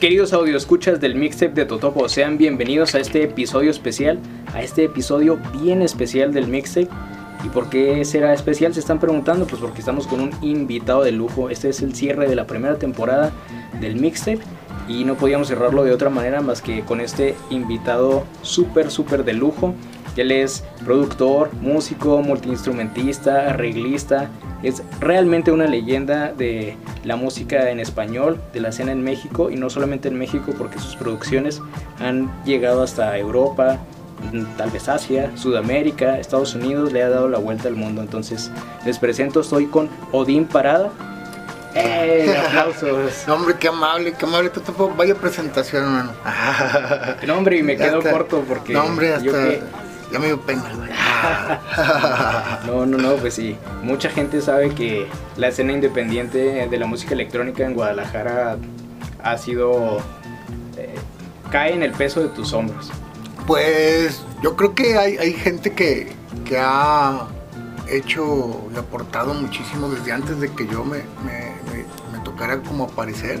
Queridos escuchas del mixtape de Totopo, sean bienvenidos a este episodio especial, a este episodio bien especial del mixtape. ¿Y por qué será especial? Se están preguntando, pues porque estamos con un invitado de lujo. Este es el cierre de la primera temporada del mixtape y no podíamos cerrarlo de otra manera más que con este invitado súper, súper de lujo. Él es productor, músico, multiinstrumentista, arreglista. Es realmente una leyenda de la música en español, de la escena en México y no solamente en México porque sus producciones han llegado hasta Europa, tal vez Asia, Sudamérica, Estados Unidos, le ha dado la vuelta al mundo. Entonces les presento, estoy con Odín Parada. ¡Eh! ¡Aplausos! No, hombre, qué amable, qué amable. Tú tampoco, vaya presentación, hermano. No, hombre, y me quedo corto porque. No, hombre, yo hasta. que- Ya me dio pena, güey. No, no, no, pues sí. Mucha gente sabe que la escena independiente de la música electrónica en Guadalajara ha sido. eh, cae en el peso de tus hombros. Pues yo creo que hay, hay gente que, que ha hecho y aportado muchísimo desde antes de que yo me, me- me- me tocara como aparecer,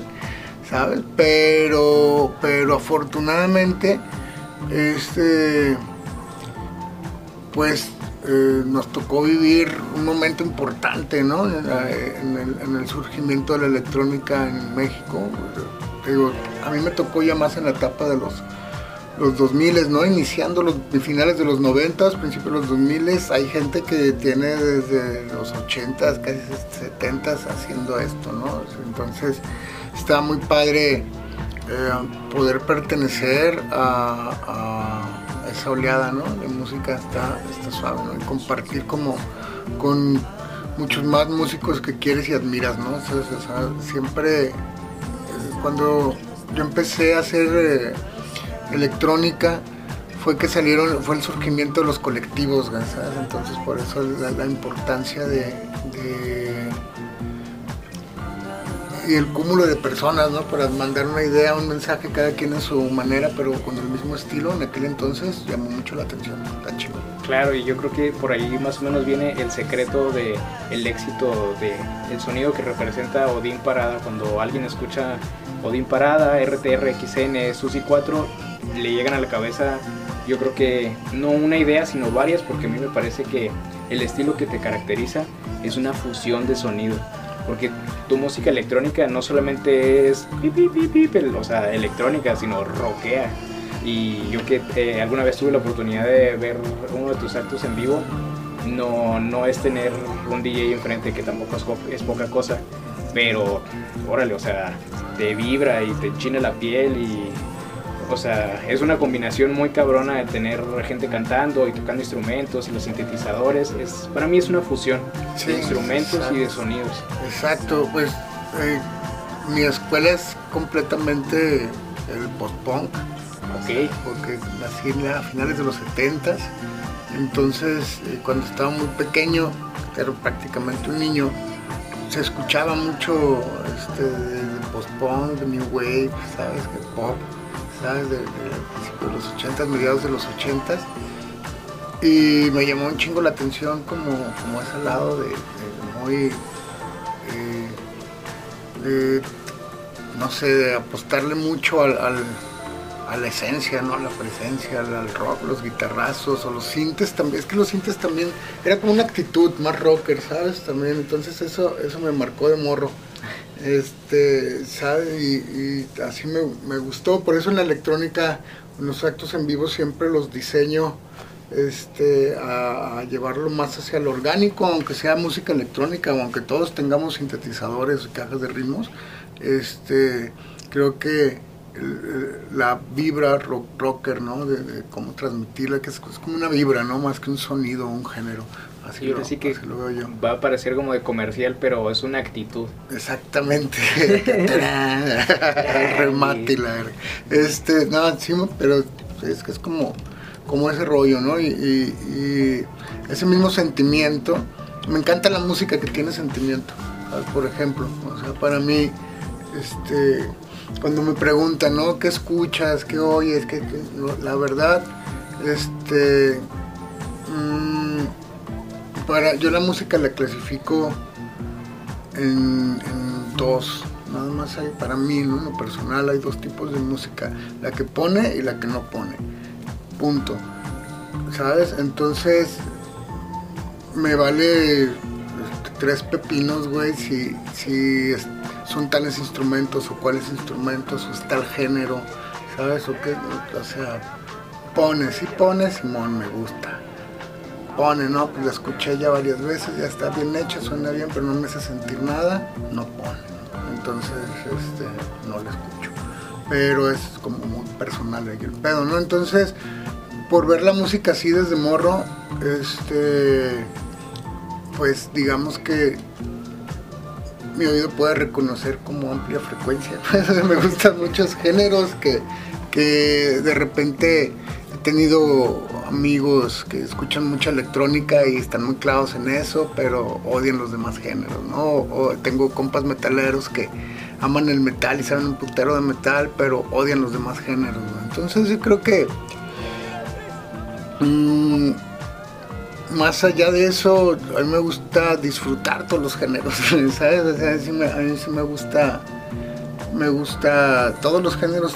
¿sabes? Pero, pero afortunadamente, este, pues eh, nos tocó vivir un momento importante, ¿no? En, en el, en el surgimiento de la electrónica en México. Digo, a mí me tocó ya más en la etapa de los los 2000, ¿no? Iniciando los finales de los 90, principios de los 2000, hay gente que tiene desde los 80, casi 70 haciendo esto, ¿no? Entonces está muy padre eh, poder pertenecer a esa oleada, ¿no? De música está, está suave, ¿no? Y compartir como con muchos más músicos que quieres y admiras, ¿no? O siempre eh, cuando yo empecé a hacer eh, electrónica fue que salieron, fue el surgimiento de los colectivos, ¿sabes? Entonces por eso la, importancia de- y el cúmulo de personas, ¿no? Para mandar una idea, un mensaje, cada quien a su manera, pero con el mismo estilo, en aquel entonces llamó mucho la atención, está chido. Claro, y yo creo que por ahí más o menos viene el secreto de el éxito de el sonido que representa Odín Parada cuando alguien escucha Odín Parada, RTRXN, Susi 4, le llegan a la cabeza yo creo que no una idea sino varias porque a mí me parece que el estilo que te caracteriza es una fusión de sonido porque tu música electrónica no solamente es pi, pi, pi, pi, pel- o sea, electrónica, sino rockea. Y yo que eh, alguna vez tuve la oportunidad de ver uno de tus actos en vivo, no, no es tener un DJ enfrente, que tampoco es, poca cosa, pero órale, o sea, te vibra y te enchina la piel y... O sea, es una combinación muy cabrona de tener gente cantando y tocando instrumentos y los sintetizadores. Es, para mí es una fusión Sí, de instrumentos y de sonidos. Exacto, pues eh, mi escuela es completamente el post-punk, Ok, porque nací a finales de los 70 entonces eh, cuando estaba muy pequeño, era prácticamente un niño, se escuchaba mucho este, de post-punk, de new wave, ¿sabes? De pop, De, de principios de los 80 mediados de los 80 y me llamó un chingo la atención como, como ese lado de, muy eh, de, no sé, de apostarle mucho al, a la esencia, ¿no? A la presencia, al, rock, los guitarrazos o los sintes también. Es que los sintes también era como una actitud más rocker, ¿sabes? También, entonces eso, eso me marcó de morro. Este, ¿sabes? Y, así me, gustó. Por eso en la electrónica, en los actos en vivo siempre los diseño este, a, llevarlo más hacia lo orgánico, aunque sea música electrónica, aunque todos tengamos sintetizadores cajas de ritmos, este, creo que la vibra rock, rocker, ¿no? De, de cómo transmitirla, que es, es como una vibra, ¿no? Más que un sonido, un género. Así, yo lo, así que así lo veo yo. va a parecer como de comercial, pero es una actitud. Exactamente. Remate y la. Este, no, sí, pero es que es como, como ese rollo, ¿no? Y, y- y ese mismo sentimiento. Me encanta la música que tiene sentimiento, ¿sabes? por ejemplo. O sea, para mí, este, cuando me preguntan, ¿no? ¿Qué escuchas? ¿Qué oyes? ¿Qué, La verdad, este. mm, yo la música la clasifico en, dos, Nada más hay, para mí, en lo personal, hay dos tipos de música, la que pone y la que no pone. Punto. ¿Sabes? Entonces, me vale este, tres pepinos, güey, si, si son tales instrumentos o cuáles instrumentos o es tal género, ¿sabes? O qué, o sea, pone, si pone, Simón, me gusta. Pone, no, pues la escuché ya varias veces, ya está bien hecha, suena bien, pero no me hace sentir nada, no pone. Entonces, este, no la escucho. Pero es como muy personal el pedo, ¿no? Entonces, por ver la música así desde morro, este, pues digamos que mi oído puede reconocer como amplia frecuencia. me gustan muchos géneros que, que de repente he tenido amigos que escuchan mucha electrónica y están muy clavados en eso, pero odian los demás géneros, ¿no? O, tengo compas metaleros que aman el metal y saben un putero de metal, pero odian los demás géneros, Entonces yo creo que Mm, más allá de eso, a mí me gusta disfrutar todos los géneros, ¿sabes? a, mí sí me, gusta, me gusta, todos los géneros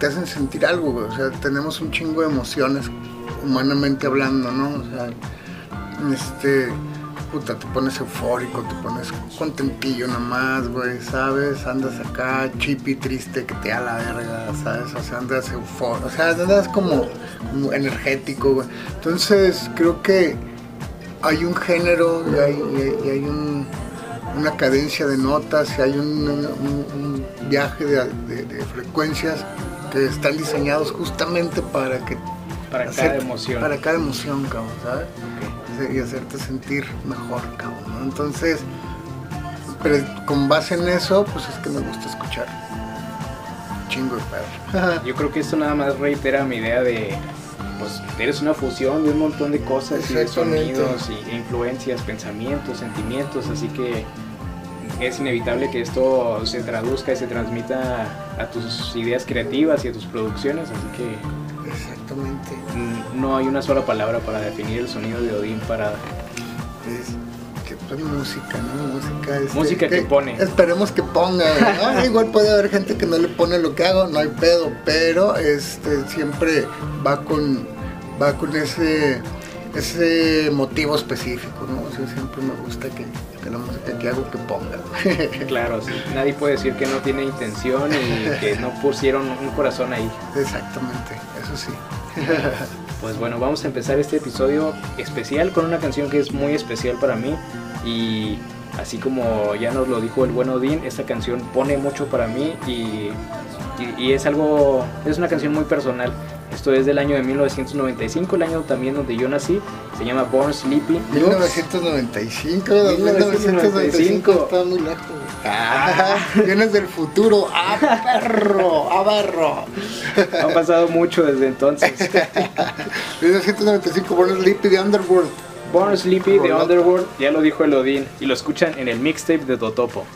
te hacen sentir algo, o sea, tenemos un chingo de emociones, humanamente hablando, ¿no? O sea, este puta, te pones eufórico, te pones contentillo nomás, güey, ¿sabes? Andas acá chipi, triste, que te da la verga, ¿sabes? O sea, andas eufórico, o sea, andas como, energético, güey. Entonces, creo que hay un género y hay, una cadencia de notas y hay un, viaje de, frecuencias que están diseñados justamente para que... Para cada emoción. Para cada emoción, cabrón, ¿sabes? y hacerte sentir mejor, cabrón. Entonces, pero con base en eso, pues es que me gusta escuchar. Chingo de pedo. Yo creo que esto nada más reitera mi idea de, pues eres una fusión de un montón de cosas y de sonidos y influencias, pensamientos, sentimientos, así que es inevitable que esto se traduzca y se transmita a tus ideas creativas y a tus producciones, así que Exactamente. Mm, no hay una sola palabra para definir el sonido de Odín Parada. Es que pues, música, ¿no? Música, este, música que, pone. Esperemos que ponga. Igual puede haber gente que no le pone lo que hago, no hay pedo, pero este siempre va con va con ese ese motivo específico, ¿no? siempre me gusta que, la música que hago que ponga. claro, sí. Nadie puede decir que no tiene intención y que no pusieron un corazón ahí. Exactamente, eso sí. pues bueno, vamos a empezar este episodio especial con una canción que es muy especial para mí y así como ya nos lo dijo el buen Odín, esta canción pone mucho para mí y, y es algo, es una canción muy personal esto es del año de 1995, el año también donde yo nací. Se llama Born Sleepy. 1995, 1995. Está muy lejos. Ah. Vienes del futuro. ¡Ah, perro! ¡Ah, perro! Ha pasado mucho desde entonces. 1995, Born Sleepy de Underworld. Born Sleepy de Underworld, ya lo dijo Elodín. Y lo escuchan en el mixtape de Totopo.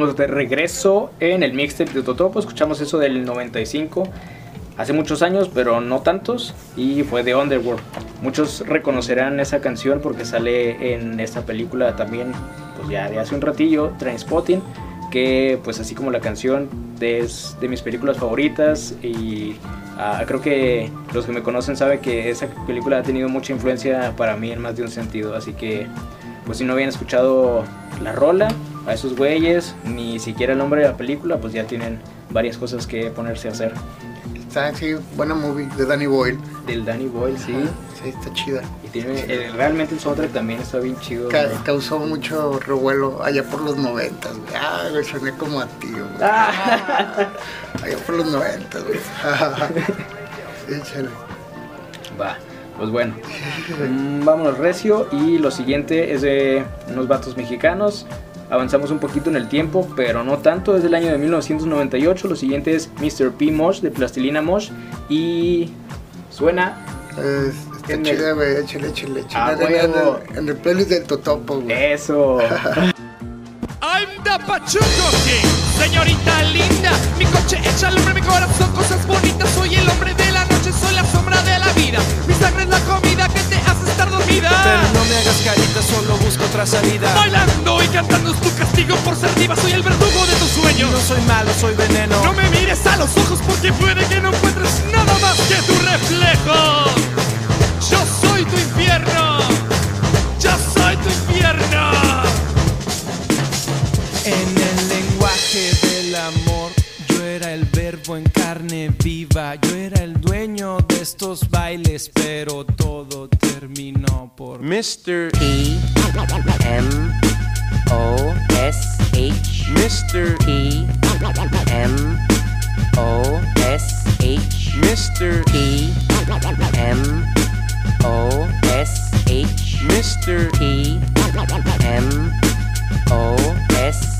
Estamos de regreso en el mixtape de Totopo. Escuchamos eso del 95, hace muchos años, pero no tantos, y fue de Underworld. Muchos reconocerán esa canción porque sale en esta película también, pues ya de hace un ratillo, Trainspotting, que pues así como la canción es de mis películas favoritas y ah, creo que los que me conocen saben que esa película ha tenido mucha influencia para mí en más de un sentido, así que pues si no habían escuchado la rola a esos güeyes, ni siquiera el nombre de la película, pues ya tienen varias cosas que ponerse a hacer. Está, sí, buena movie de Danny Boyle. Del Danny Boyle, sí. Sí, está chida. Y tiene, eh, realmente el soundtrack también está bien chido. Ca- güey. causó mucho revuelo allá por los noventas, güey. Ah, güey, soné como a ti, güey. Ah. Allá por los noventas, güey. Échale. Va, pues bueno. Mm, vámonos recio. Y lo siguiente es de unos vatos mexicanos. Avanzamos un poquito en el tiempo, pero no tanto. Es del año de 1998. Lo siguiente es Mr. P. Mosh de Plastilina Mosh. Y suena. Es- está chida, güey. Échale, échale, Ah, échale. El, en el playlist del Totopo, güey. Eso. I'm the Pachuco King, señorita linda. Mi coche echa al hombre, mi corazón, cosas bonitas. Soy el hombre de la noche, soy la sombra de la vida. Mi sangre es la comida que te hace estar dormida. Pero no me hagas carita, solo busco otra salida. Bailando y cantando es tu castigo por ser diva. Soy el verdugo de tus sueños. No soy malo, soy veneno. No me mires a los ojos porque puede que no encuentres nada más que tu reflejo. Yo soy tu infierno. En el lenguaje del amor, yo era el verbo en carne viva. Yo era el dueño de estos bailes, pero todo terminó por Mr. P M O S H Mr. P M O S H Mr. P M O S H Mr. P M O S H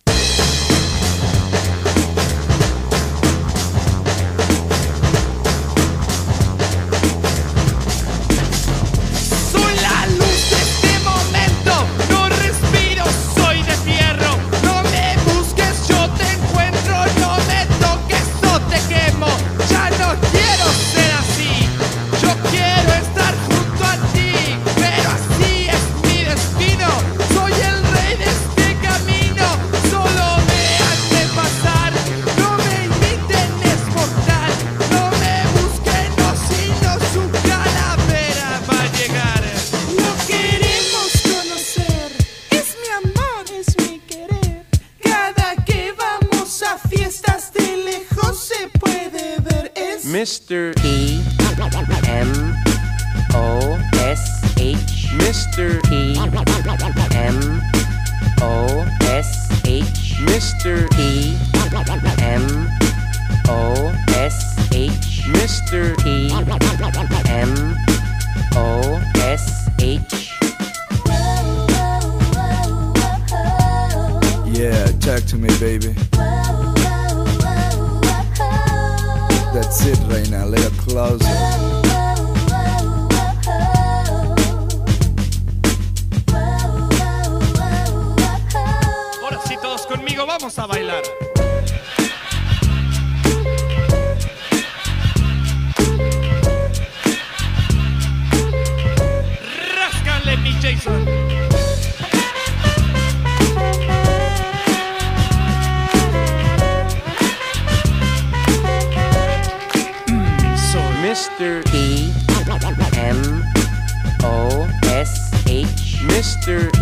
Mr. P M O S H Mr. P M O S H Mr. P M O S H Mr. P M O S H Yeah, talk to me, baby. That's it now, a little closer. Ahora sí, todos conmigo, vamos a bailar. Mr.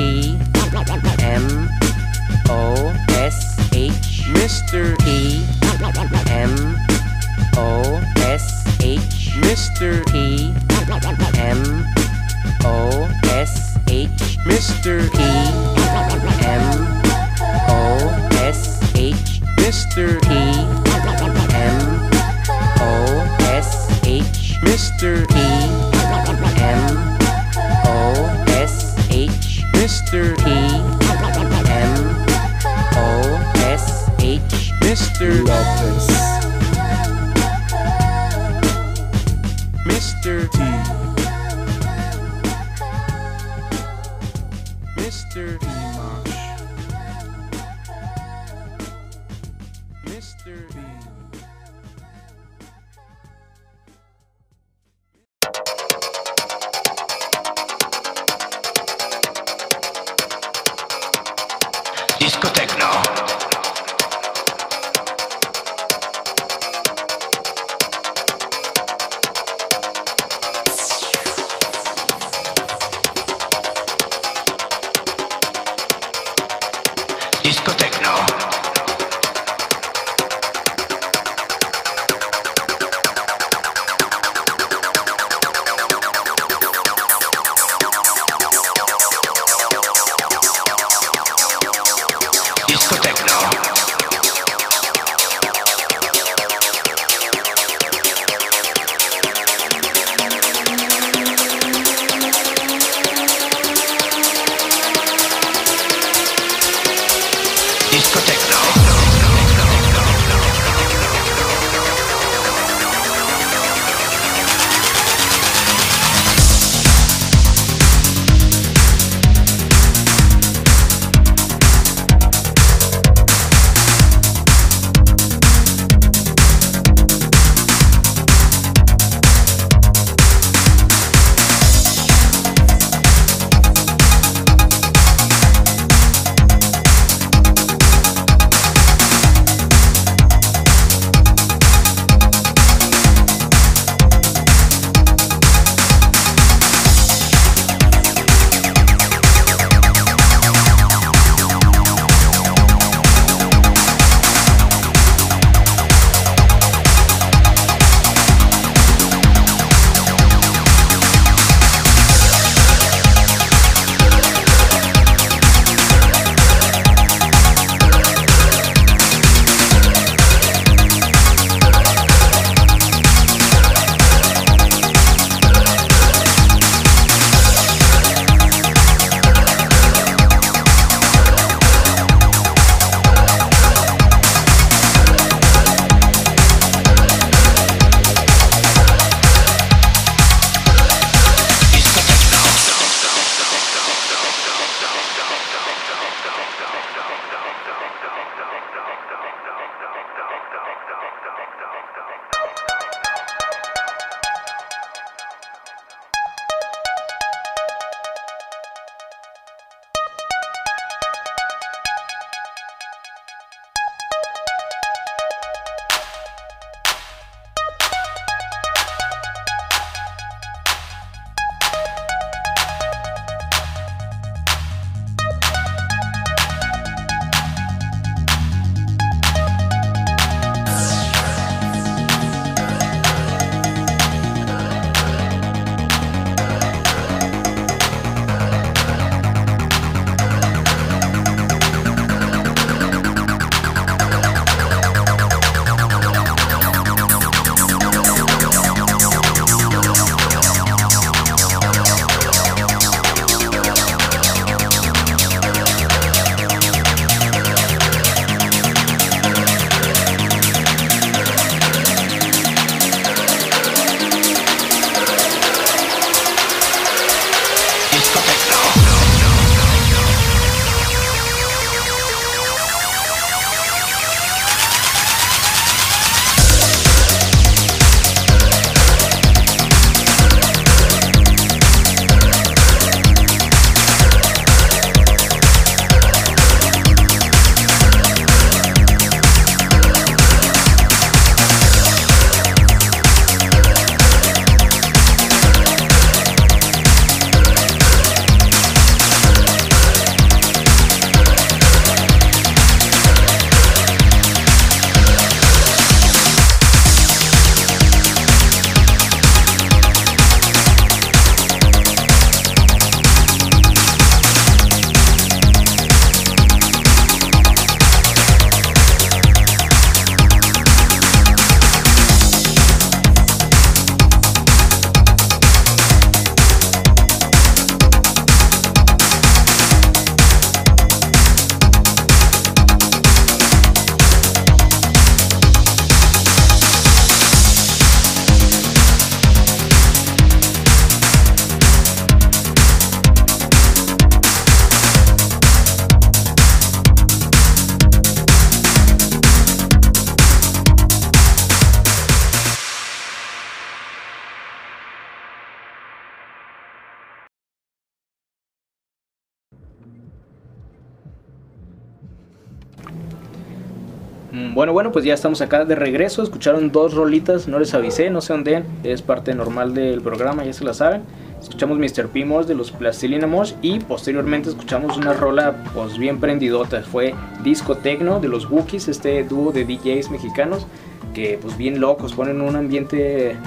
Bueno, bueno, pues ya estamos acá de regreso. Escucharon dos rolitas, no les avisé, no se ondeen. Es parte normal del programa, ya se la saben. Escuchamos Mr. P. De los Plastilina y posteriormente escuchamos una rola pues bien prendidota. Fue Disco Tecno de los Wookiees, este dúo de DJs mexicanos que pues bien locos, ponen un ambiente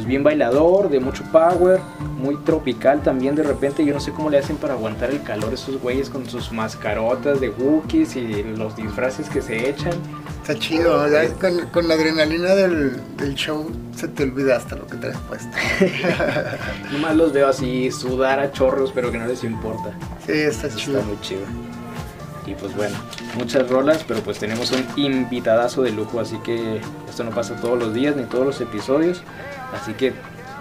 pues bien bailador, de mucho power, muy tropical también de repente. Yo no sé cómo le hacen para aguantar el calor esos güeyes con sus mascarotas de Wookiees y los disfraces que se echan. Está chido, con, con la adrenalina del, del show se te olvida hasta lo que traes puesto. Nomás los veo así sudar a chorros, pero que no les importa. Sí, está chido. Está muy chido. Y pues bueno, muchas rolas, pero pues tenemos un invitadazo de lujo, así que esto no pasa todos los días ni todos los episodios. Así que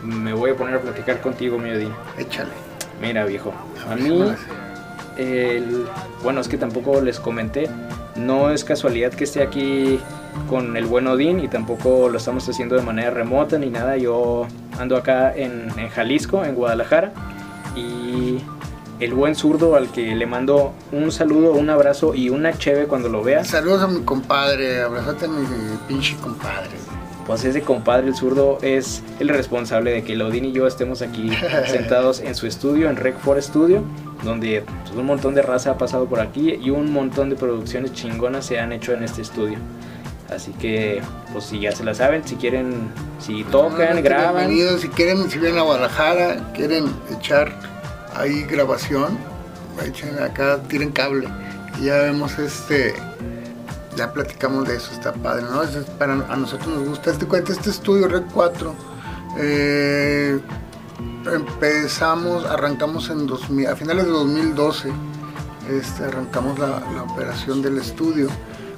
me voy a poner a platicar contigo, mi Odín. Échale. Mira, viejo, a mí, el, bueno, es que tampoco les comenté, no es casualidad que esté aquí con el buen Odín y tampoco lo estamos haciendo de manera remota ni nada. Yo ando acá en, en Jalisco, en Guadalajara, y el buen zurdo al que le mando un saludo, un abrazo y una cheve cuando lo vea. Saludos a mi compadre, abrazate a mi pinche compadre. Pues ese compadre, el zurdo, es el responsable de que Lodin y yo estemos aquí sentados en su estudio, en Rec 4 Studio, donde pues, un montón de raza ha pasado por aquí y un montón de producciones chingonas se han hecho en este estudio. Así que, pues si ya se la saben, si quieren, si tocan, graban. Bienvenidos, si quieren, si vienen a Guadalajara, quieren echar ahí grabación, echen acá, tiren cable. Y ya vemos este, ya platicamos de eso, está padre, ¿no? A nosotros nos gusta este cuento, este estudio Red 4. eh, empezamos, arrancamos en 2000, a finales de 2012, este, arrancamos la, operación del estudio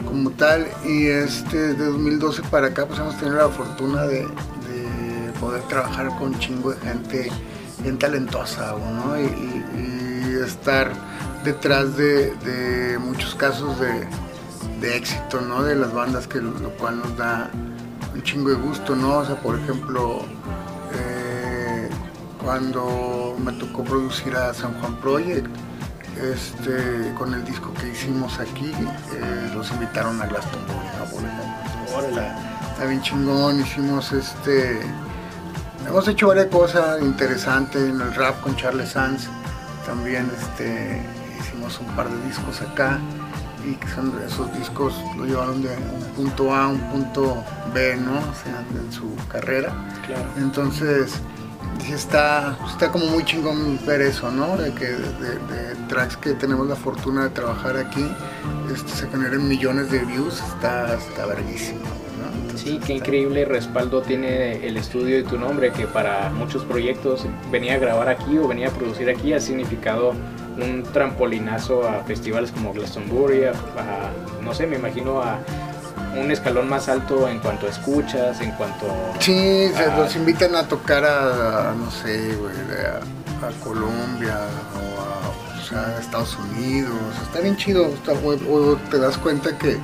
como tal y este de 2012 para acá pues hemos tenido la fortuna de, de poder trabajar con chingo de gente bien talentosa ¿no? y, y- y estar detrás de, de muchos casos de, de éxito ¿no? de las bandas que lo cual nos da un chingo de gusto ¿no? o sea por ejemplo eh, cuando me tocó producir a San Juan Project este, con el disco que hicimos aquí, eh, los invitaron a Glastonbury, ¿no? Por ejemplo. Está, está bien chingón, hicimos este, hemos hecho varias cosas interesantes en el rap con Charles Sanz, también este, hicimos un par de discos acá y que son esos discos lo llevaron de un punto A a un punto B, ¿no? O sea, en su carrera. Claro. Entonces, dije, está, está como muy chingón ver eso, ¿no? De que de, de tracks que tenemos la fortuna de trabajar aquí, este, se generen millones de views, está, está verguísimo, Sí, qué increíble respaldo tiene el estudio y tu nombre, que para muchos proyectos venía a grabar aquí o venía a producir aquí ha significado un trampolinazo a festivales como Glastonbury, a, a- no sé, me imagino a un escalón más alto en cuanto a escuchas, en cuanto Sí, se a- los invitan a tocar a, no sé, güey, a, Colombia o a, o sea, a Estados Unidos. Está bien chido. está- o, o te das cuenta que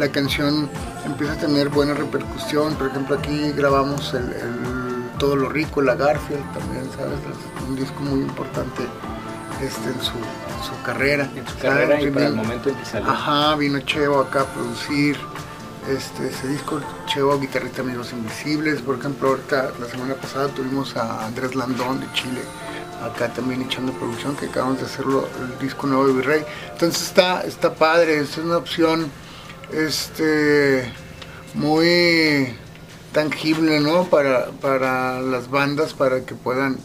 la canción empieza a tener buena repercusión. Por ejemplo, aquí grabamos el, el Todo lo Rico, la Garfield también, ¿sabes? Es un disco muy importante este, en, su, en su carrera. en su ¿sabes? carrera y para el momento en que salió. Ajá, vino Chevo acá a producir este, ese disco, Chevo, guitarrista Amigos Invisibles, por ejemplo, ahorita la semana pasada tuvimos a Andrés Landón de Chile, acá también echando producción, que acabamos de hacerlo, el disco nuevo de Virrey. Entonces está, está padre, es una opción este, muy tangible, ¿no? Para, para las bandas, para que puedan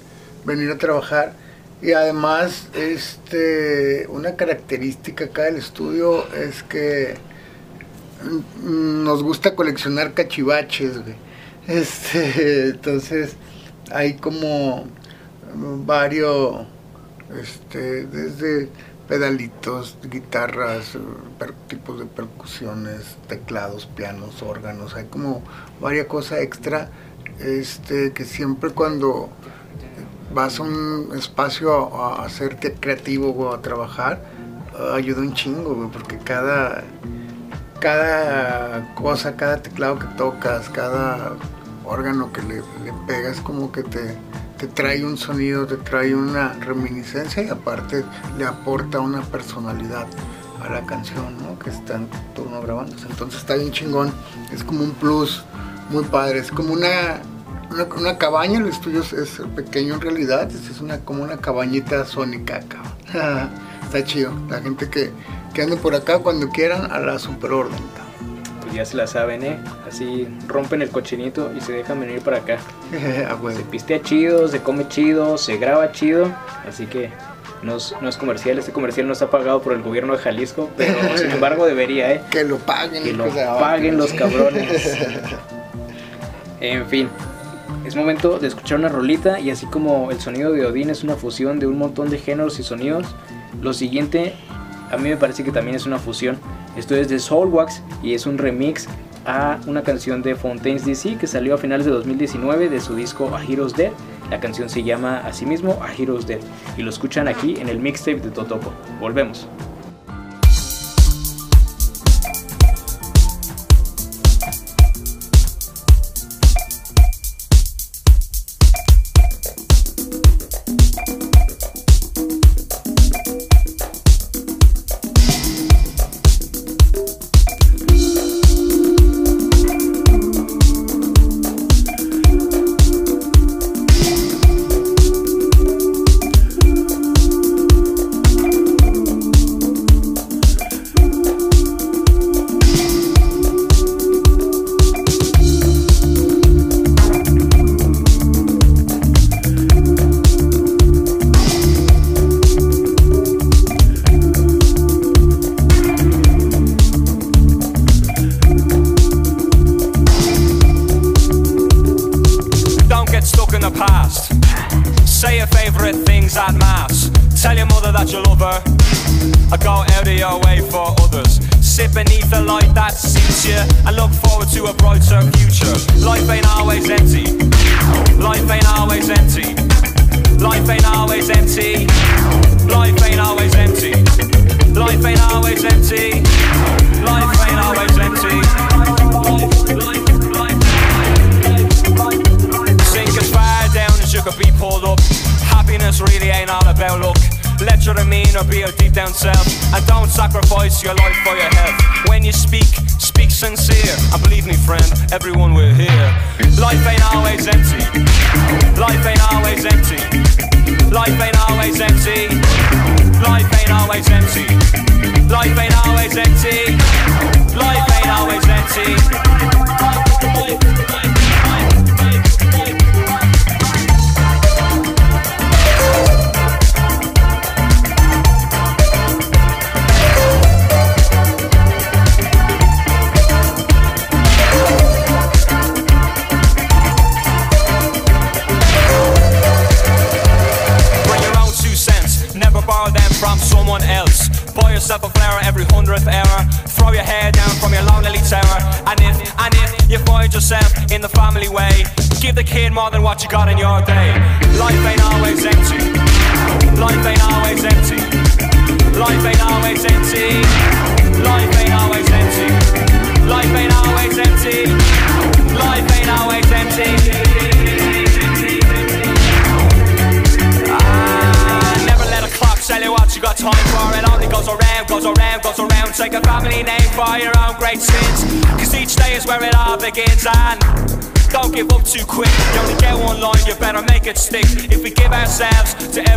venir a trabajar. Y además, este, una característica acá del estudio es que nos gusta coleccionar cachivaches, güey. Este, entonces, hay como varios, este, desde pedalitos, guitarras, eh, tipos de percusiones, teclados, pianos, órganos, hay como varias cosas extra, este, que siempre cuando vas a un espacio a, hacerte creativo o a trabajar, eh, ayuda un chingo, porque cada, cada cosa, cada teclado que tocas, cada órgano que le, le pegas, como que te, te trae un sonido, te trae una reminiscencia y aparte le aporta una personalidad a la canción, ¿no? Que está en turno grabándose. Entonces está bien chingón. Es como un plus muy padre. Es como una, una, cabaña. El estudio es, es pequeño en realidad. Es, una, como una cabañita sónica, cabrón. está chido. La gente que, que ande por acá cuando quieran a la superorden. Ya se la saben, ¿eh? Así rompen el cochinito y se dejan venir para acá. Se pistea chido, se come chido, se graba chido. Así que no es, no es comercial. Este comercial no está pagado por el gobierno de Jalisco. Pero sin embargo debería, ¿eh? Que lo paguen. Que lo paguen los cabrones. En fin, es momento de escuchar una rolita y así como el sonido de Odín es una fusión de un montón de géneros y sonidos, lo siguiente a mí me parece que también es una fusión. Esto es de Soulwax y es un remix a una canción de Fontaines DC que salió a finales de 2019 de su disco A Hero's Dead. La canción se llama asimismo A Hero's Dead y lo escuchan aquí en el mixtape de Totopo. Volvemos.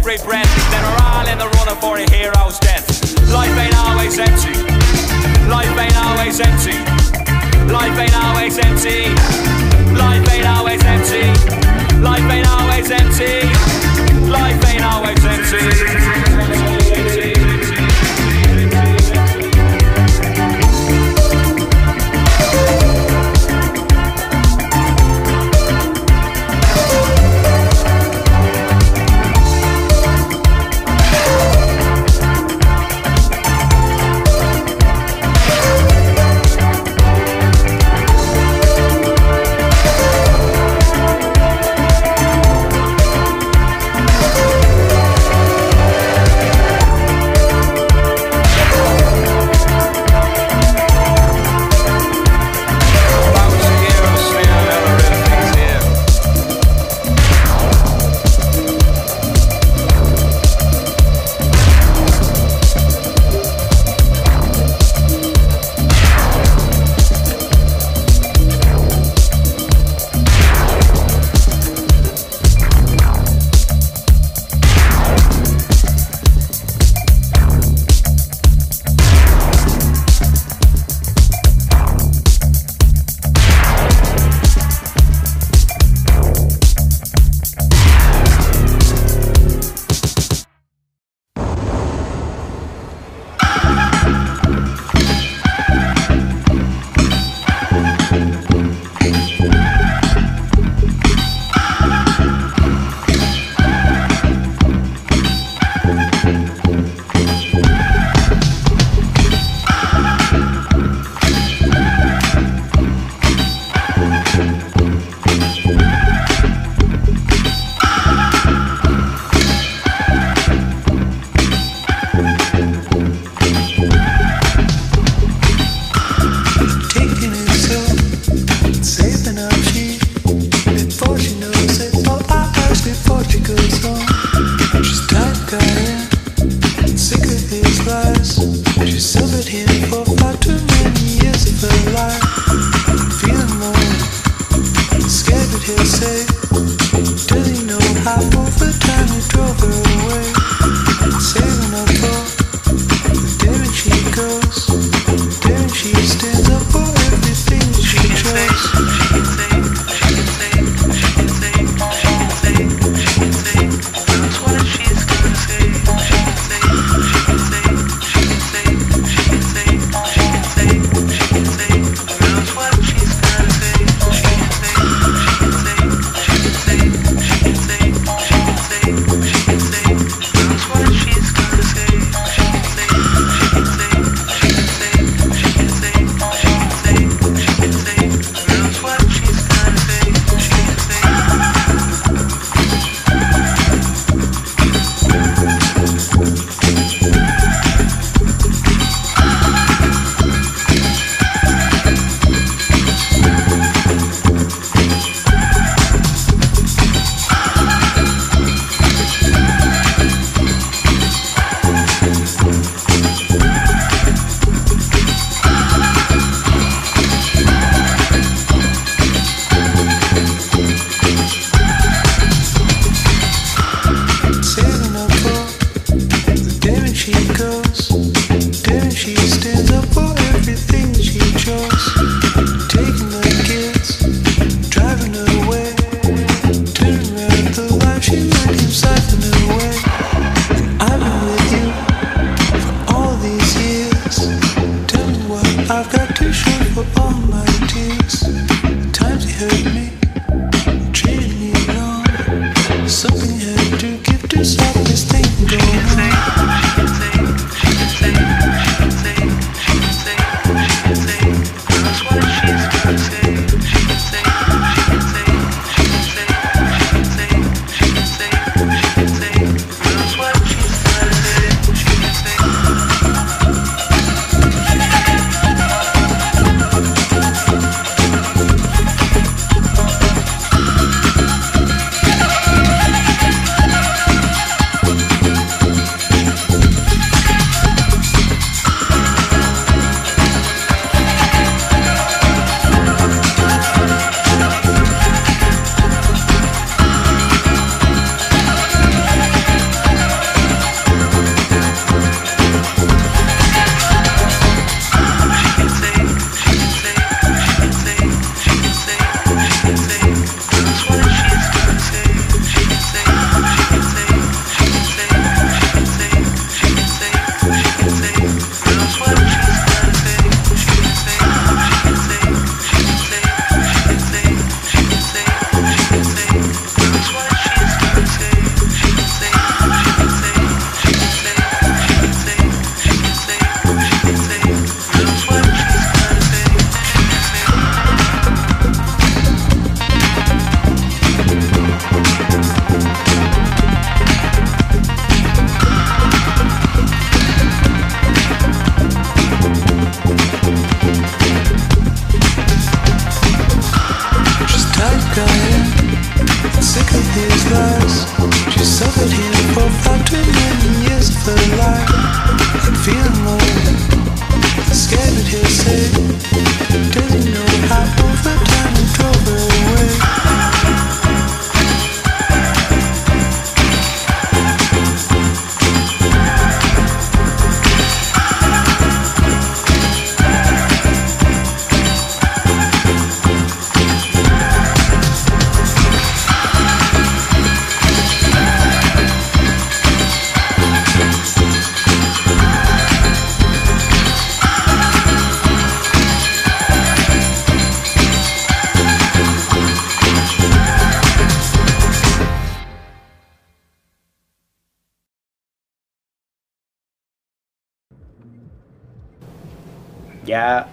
Ray Brad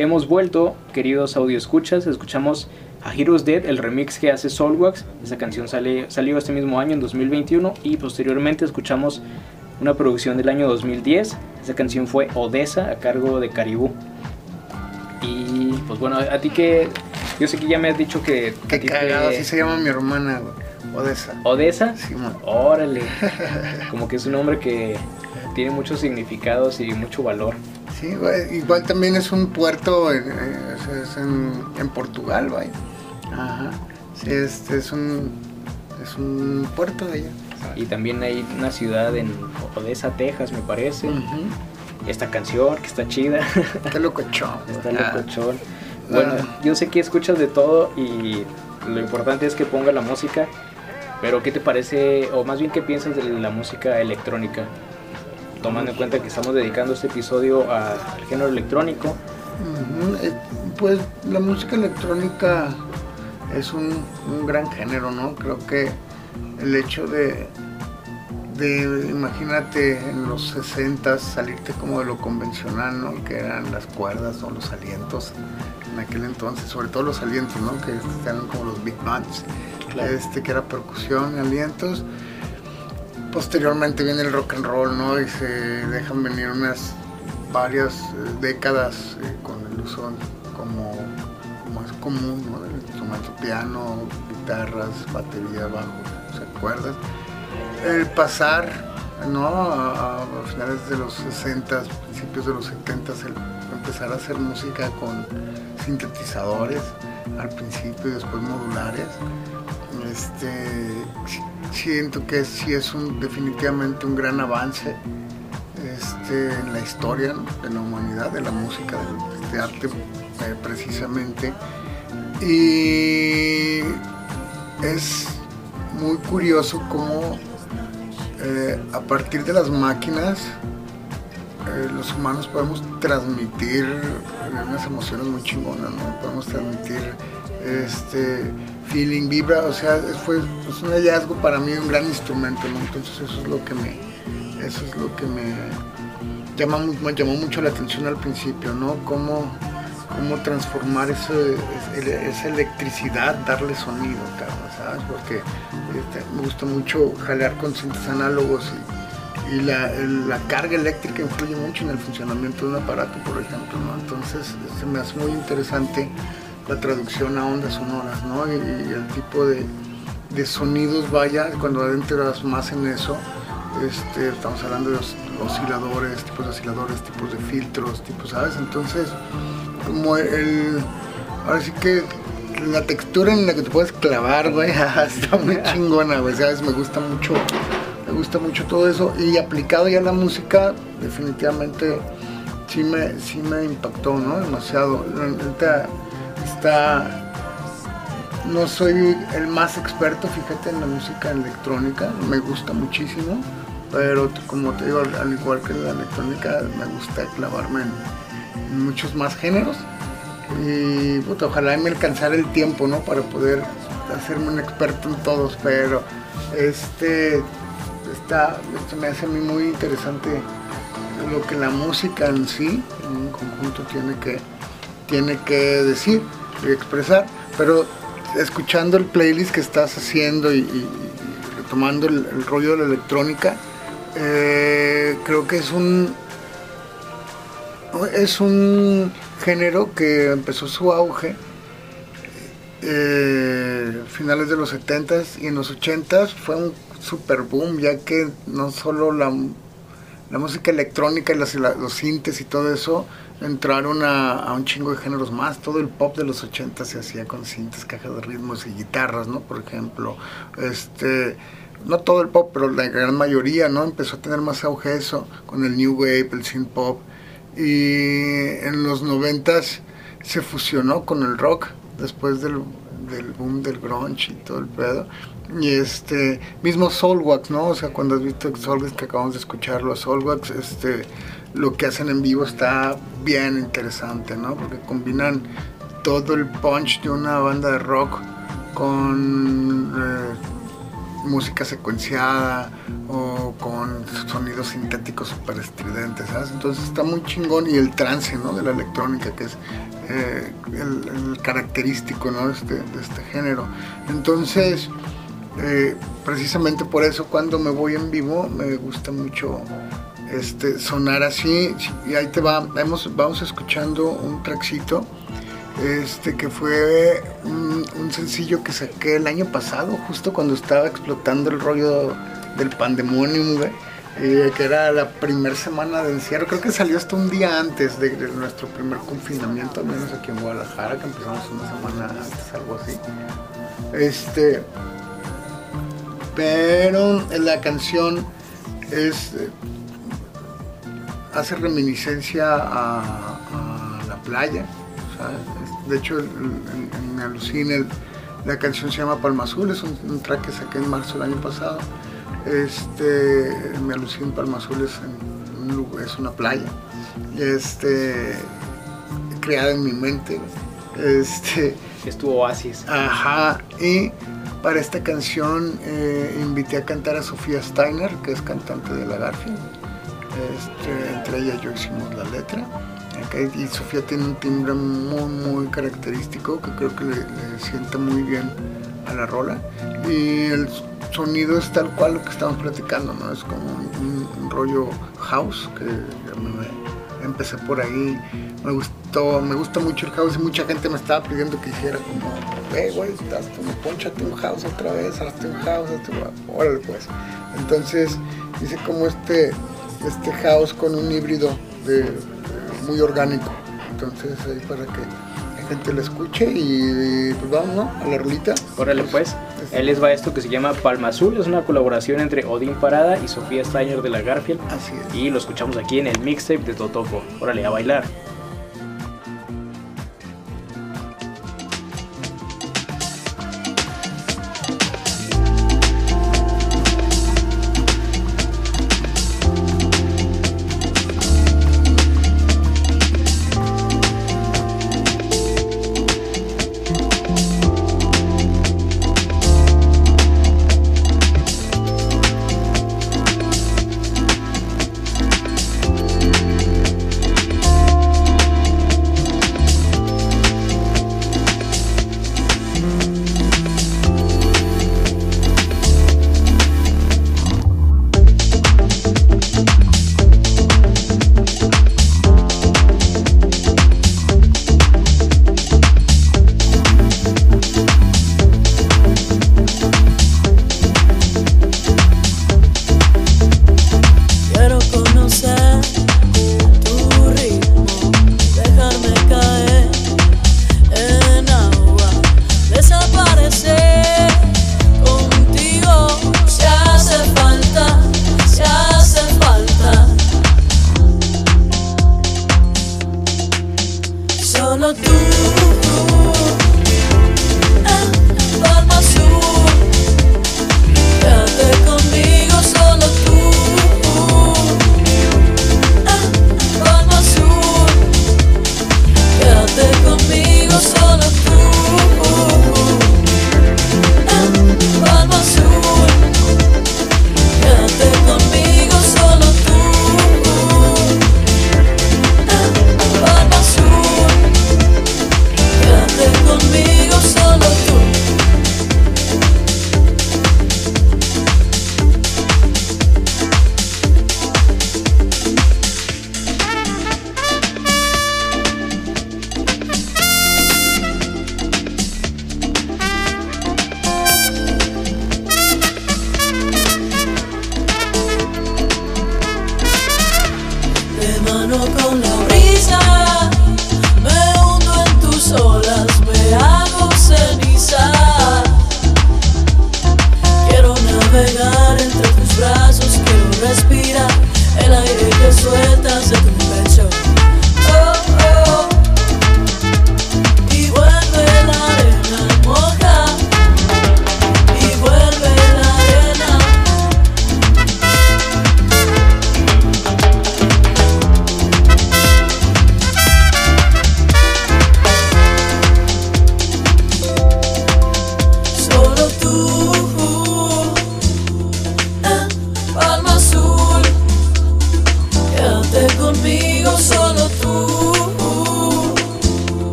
hemos vuelto, queridos audio escuchas, escuchamos a Heroes Dead, el remix que hace Soulwax. Esa canción sale, salió este mismo año, en 2021, y posteriormente escuchamos una producción del año 2010. Esa canción fue Odessa, a cargo de Caribú. Y pues bueno, a ti que. Yo sé que ya me has dicho que. Qué cagado, así se llama mi hermana, Odessa. ¿Odessa? Sí, man. Órale. Como que es un nombre que tiene muchos significados y mucho valor. Sí, igual también es un puerto en, eh, es- es en, en Portugal, güey. Ajá. Sí, este es un, es un puerto de allá. Y también hay una ciudad en Odessa, Texas, me parece. Esta canción que está chida. Qué locochón. güey. Está Ah. locochón. Bueno, yo sé que escuchas de todo y lo importante es que ponga la música. Pero ¿qué te parece, o más bien qué piensas de la música electrónica? Tomando en cuenta que estamos dedicando este episodio a- al género electrónico. Eh, Pues la música electrónica es un, un gran género, ¿no? Creo que el hecho de, de, imagínate, en los 60 salirte como de lo convencional, ¿no? Que eran las cuerdas o los alientos en aquel entonces, sobre todo los alientos, ¿no? Que eran como los big bands, este, que era percusión, alientos. Posteriormente viene el rock and roll, ¿no? Y se dejan venir unas varias eh, décadas eh, con el uso como, como es común, ¿no? Del instrumento piano, guitarras, batería, bajo, ¿se acuerdan? El pasar, ¿no? A, a finales de los 60, principios de los 70, el empezar a hacer música con sintetizadores al principio y después modulares. Este, si- siento que sí es definitivamente un gran avance este, en la historia ¿no? de la humanidad, de la música, de arte eh, precisamente. Y es muy curioso cómo eh, a partir de las máquinas eh, los humanos podemos transmitir unas emociones muy chingonas. Podemos transmitir este feeling, vibra, o sea, fue es un hallazgo para mí, un gran instrumento, ¿no? Entonces eso es lo que me, eso es lo que me llama, me llamó mucho la atención al principio, ¿no? Cómo, cómo transformar esa electricidad, darle sonido, ¿sabes? Porque este, me gusta mucho jalear con cintas análogos y, la, la carga eléctrica influye mucho en el funcionamiento de un aparato, por ejemplo, ¿no? Entonces se me hace muy interesante la traducción a ondas sonoras, ¿no? Y, el tipo de, de sonidos, vaya, cuando adentras más en eso, este, estamos hablando de os- osciladores, tipos de osciladores, tipos de filtros, tipos, ¿sabes? Entonces, como el, ahora sí que la textura en la que te puedes clavar, güey, está muy chingona, güey, ¿sabes? Me gusta mucho, me gusta mucho todo eso y aplicado ya a la música, definitivamente sí me, sí me impactó, ¿no? Demasiado. La está, no soy el más experto, fíjate, en la música electrónica, me gusta muchísimo, pero como te digo, al, al igual que la electrónica, me gusta clavarme en muchos más géneros y puta, ojalá me alcanzara el tiempo, ¿no? Para poder hacerme un experto en todos, pero este está, esto me hace a mí muy interesante lo que la música en sí, en un conjunto, tiene que, tiene que decir y expresar, pero escuchando el playlist que estás haciendo y, y- retomando el, el rollo de la electrónica, eh, creo que es un es un género que empezó su auge eh, finales de los 70s y en los 80s fue un super boom ya que no solo la, la música electrónica y las- la- los sintes y todo eso entraron a, un chingo de géneros más. Todo el pop de los 80 se hacía con sintes, cajas de ritmos y guitarras, ¿no? Por ejemplo, este, no todo el pop, pero la gran mayoría, ¿no? Empezó a tener más auge eso con el new wave, el synth pop y en los 90 se fusionó con el rock después del, del boom del grunge y todo el pedo. Y este, mismo Soulwax, ¿no? O sea, cuando has visto Soulwax que acabamos de escucharlo, Soulwax, este, lo que hacen en vivo está bien interesante, ¿no? Porque combinan todo el punch de una banda de rock con eh, música secuenciada o con sonidos sintéticos super estridentes, ¿sabes? Entonces está muy chingón y el trance, ¿no? De la electrónica, que es eh, el, característico, ¿no? De este, este género. Entonces, eh, precisamente por eso cuando me voy en vivo me gusta mucho este, sonar así. Y ahí te va, vamos, vamos escuchando un trackcito este, que fue un, sencillo que saqué el año pasado, justo cuando estaba explotando el rollo del pandemonium, güey, eh, que era la primera semana de encierro, creo que salió hasta un día antes de, de nuestro primer confinamiento, al menos aquí en Guadalajara, que empezamos una semana antes, algo así. Este, pero la canción es hace reminiscencia a, a la playa. o sea, es- de hecho, Alucine el- la canción se llama Palma Azul, es un, un track que saqué en marzo del año pasado. Este, Me Alucine Palma Azul es, en una playa. Este, creada en mi mente. Este, Es tu oasis. Ajá, y para esta canción eh, invité a cantar a Sofía Steiner, que es cantante de la Garfield. Este, entre ella yo hicimos la letra. Y Sofía tiene un timbre muy, muy característico que creo que le, sienta muy bien a la rola. Y el sonido es tal cual lo que estamos platicando, ¿no? Es como un, rollo house, que empecé por ahí. Me gustó, me gusta mucho el house y mucha gente me estaba pidiendo que hiciera como, hey, güey, hazte un- ponchate un house otra vez, hazte un house, hazte un... pues. Entonces hice como este, este house con un híbrido de, de muy orgánico. Entonces ahí para que la gente lo escuche y, pues vamos, ¿no? A la rolita. Órale pues, él les va esto que se llama Palma Azul, es una colaboración entre Odín Parada y Sofía Steiner de la Garfield. Así es. Y lo escuchamos aquí en el mixtape de Totopo. Órale, a bailar.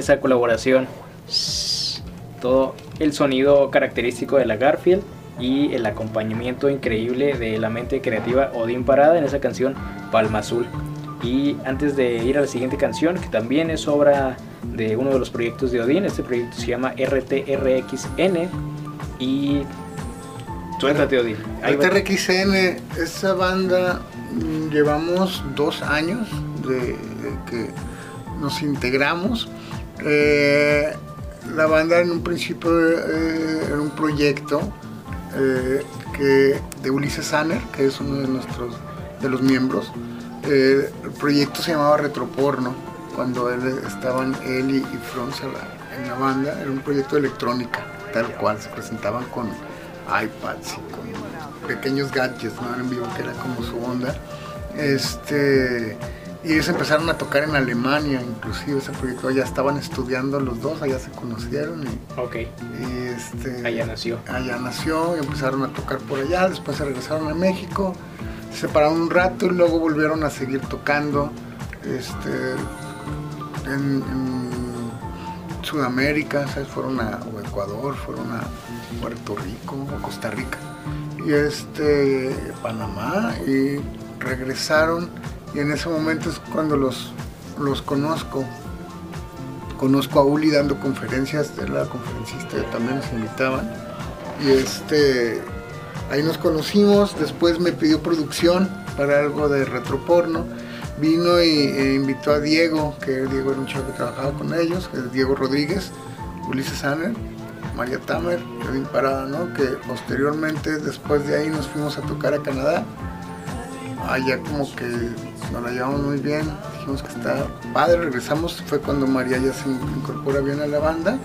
Esa colaboración? Todo el sonido característico de la Garfield y el acompañamiento increíble de la mente creativa Odín Parada en esa canción Palma Azul. Y antes de ir a la siguiente canción, que también es obra de uno de los proyectos de Odín, este proyecto se llama RTRXN y... Suéltate Odín. RTRXN, esa banda mm, llevamos dos años de, de que nos integramos. Eh, la banda en un principio eh, era un proyecto eh, que, de Ulises Sanner, que es uno de nuestros de los miembros. El proyecto se llamaba Retroporno, cuando estaban él y, y en la banda. Era un proyecto de electrónica, tal cual. Se presentaban con iPads y con pequeños gadgets ¿no? en vivo, que era como su onda. Este, y ellos empezaron a tocar en Alemania, inclusive ese proyecto, ya estaban estudiando los dos, allá se conocieron y, Ok, y, este, allá nació. allá nació y empezaron a tocar por allá, después se regresaron a México, se separaron un rato y luego volvieron a seguir tocando este, en, en Sudamérica, ¿sabes? fueron a o Ecuador, fueron a Puerto Rico o Costa Rica y este Panamá y regresaron y en ese momento es cuando los, los conozco conozco a Uli dando conferencias, de la conferencista también nos invitaban. Y este, ahí nos conocimos, después me pidió producción para algo de retroporno. Vino y e invitó a Diego, que Diego era un chico que trabajaba con ellos, que Diego Rodríguez, Ulises Sanner, María Tamer, Edwin Parada, ¿no? Que posteriormente, después de ahí, nos fuimos a tocar a Canadá. Allá como que nos la llevamos muy bien, dijimos que está padre, regresamos, fue cuando María ya se incorpora bien a la banda,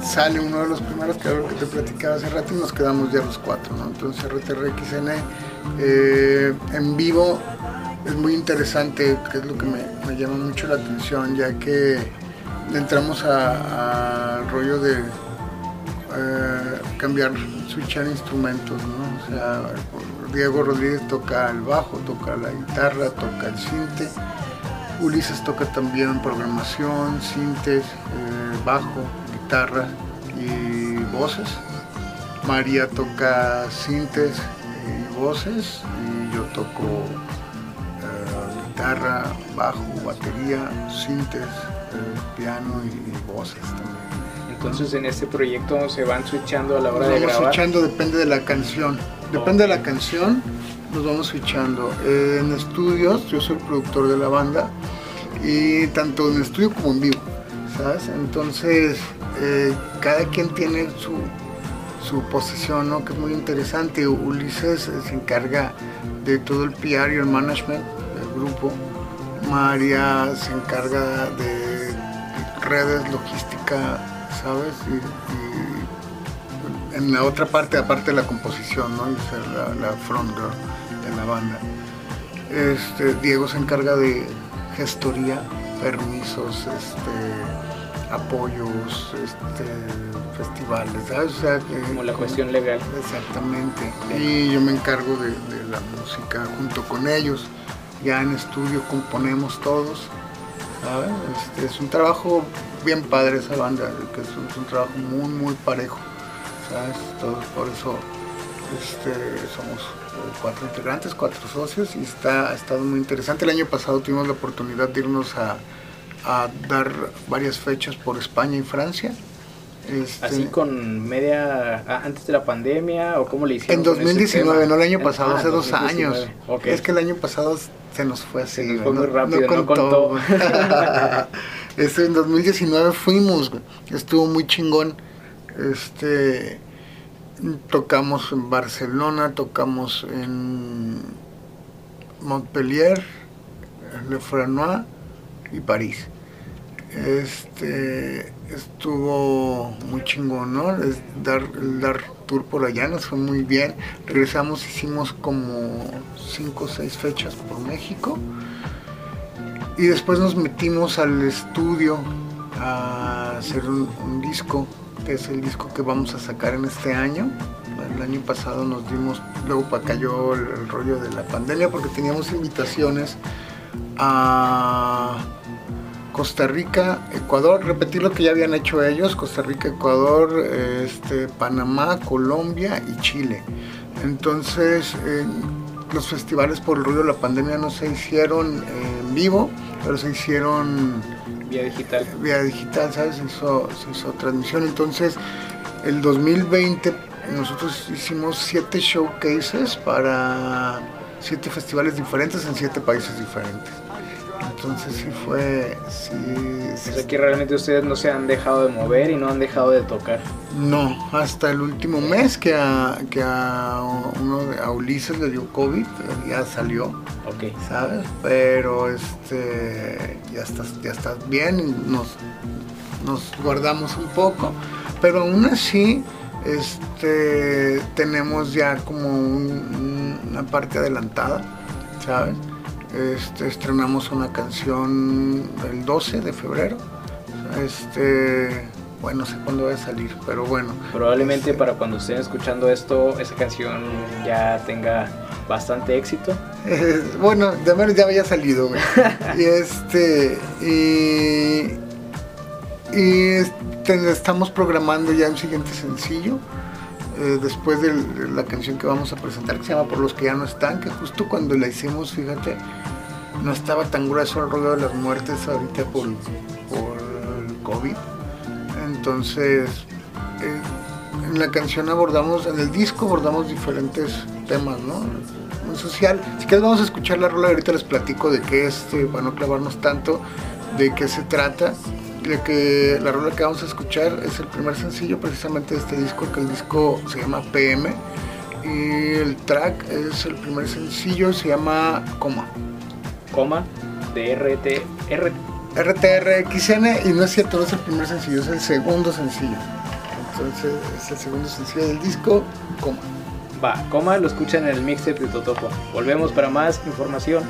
sale uno de los primeros que que te platicaba hace rato y nos quedamos ya los cuatro, ¿no? Entonces RTRXN eh, en vivo es muy interesante, que es lo que me, llama mucho la atención, ya que entramos al rollo de eh, cambiar, switchar instrumentos, ¿no? O sea, Diego Rodríguez toca el bajo, toca la guitarra, toca el sinte. Ulises toca también programación, sintes, eh, bajo, guitarra y voces. María toca sintes y voces y yo toco eh, guitarra, bajo, batería, sintes, eh, piano y voces también. Entonces en este proyecto se van switchando a la hora Nos de vamos grabar. switchando, depende de la canción. Depende de la canción, nos vamos switchando. Eh, en estudios, yo soy el productor de la banda, y tanto en estudio como en vivo, ¿sabes? Entonces, eh, cada quien tiene su, su posición, ¿no? Que es muy interesante. Ulises se encarga de todo el PR y el management del grupo. María se encarga de redes, logística, ¿sabes? Y, y en la otra parte, aparte de la composición, ¿no? Y ser la, la front girl de la banda. Este, Diego se encarga de gestoría, permisos, este, apoyos, este, festivales, ¿sabes? O sea, que- Como la cuestión legal. Exactamente. Y yo me encargo de, de la música junto con ellos. Ya en estudio componemos todos. Este, es un trabajo bien padre esa banda, que es un, trabajo muy, muy parejo. ¿sabes? Todos por eso este, somos eh, cuatro integrantes, cuatro socios y está, ha estado muy interesante. El año pasado tuvimos la oportunidad de irnos a, a dar varias fechas por España y Francia. Este, Así con media ah, antes de la pandemia o cómo le hicieron En con ese 2019, tema? no el año pasado, Ah, hace dos 2019. años. Es que el año pasado se nos fue así. Se nos güey, fue muy rápido, no contó. contó. este, en 2019 fuimos, estuvo muy chingón. Este, tocamos en Barcelona, tocamos en Montpellier, Le Franois y París. Este estuvo muy chingón, ¿no? Dar, dar tour por allá nos fue muy bien. Regresamos, hicimos como cinco o seis fechas por México. Y después nos metimos al estudio a hacer un, disco, que es el disco que vamos a sacar en este año. El año pasado nos dimos, luego pa- cayó el rollo de la pandemia porque teníamos invitaciones a Costa Rica, Ecuador, repetir lo que ya habían hecho ellos, Costa Rica, Ecuador, este, Panamá, Colombia y Chile. Entonces, eh, los festivales por el rollo de la pandemia no se hicieron eh, en vivo, pero se hicieron Vía digital. vía digital, ¿sabes? Se hizo, se hizo transmisión. Entonces, el 2020 nosotros hicimos siete showcases para siete festivales diferentes en siete países diferentes. Entonces sí fue, sí, sí, O sea que realmente ustedes no se han dejado de mover y no han dejado de tocar. no, hasta el último mes que a, que a, uno a Ulises le dio COVID, ya salió, Ok. ¿sabes? Pero este, ya estás, ya estás bien, nos, nos guardamos un poco, pero aún así este, tenemos ya como un- una parte adelantada, ¿sabes? Este, estrenamos una canción el 12 de febrero. Este, bueno, no sé cuándo va a salir, pero bueno. Probablemente Este, para cuando estén escuchando esto, esa canción ya tenga bastante éxito. Eh, bueno, de menos ya había salido, güey. y este, y, y este, estamos programando ya un siguiente sencillo. Eh, después de la canción que vamos a presentar, que se llama Por los que ya no están, que justo cuando la hicimos, fíjate, no estaba tan grueso el rollo de las muertes ahorita por, por el COVID. Entonces, eh, en la canción abordamos, en el disco abordamos diferentes temas, ¿no? Muy social. Si quieres vamos a escuchar la rola ahorita les platico de qué es, para no clavarnos tanto, de qué se trata. De que la rola que vamos a escuchar es el primer sencillo precisamente de este disco, que el disco se llama PM. Y el track es el primer sencillo, se llama Coma. Coma de RT, R, RTRXN y no es cierto, no es el primer sencillo, es el segundo sencillo. Entonces es el segundo sencillo del disco, Coma. va, coma, lo escuchan en el mixtape de Totopo. Volvemos para más información.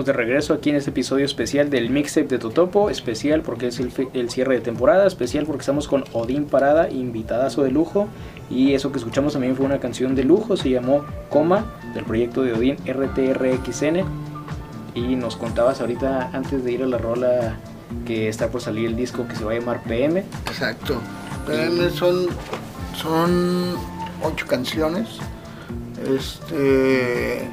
Estamos de regreso aquí en este episodio especial del mixtape de Totopo. Especial porque es el, el cierre de temporada. Especial porque estamos con Odín Parada, invitadazo de lujo. Y eso que escuchamos también fue una canción de lujo. Se llamó Coma, del proyecto de Odín RTRXN. Y nos contabas ahorita, antes de ir a la rola, que está por salir el disco que se va a llamar PM. Exacto. PM son, son ocho canciones. Este.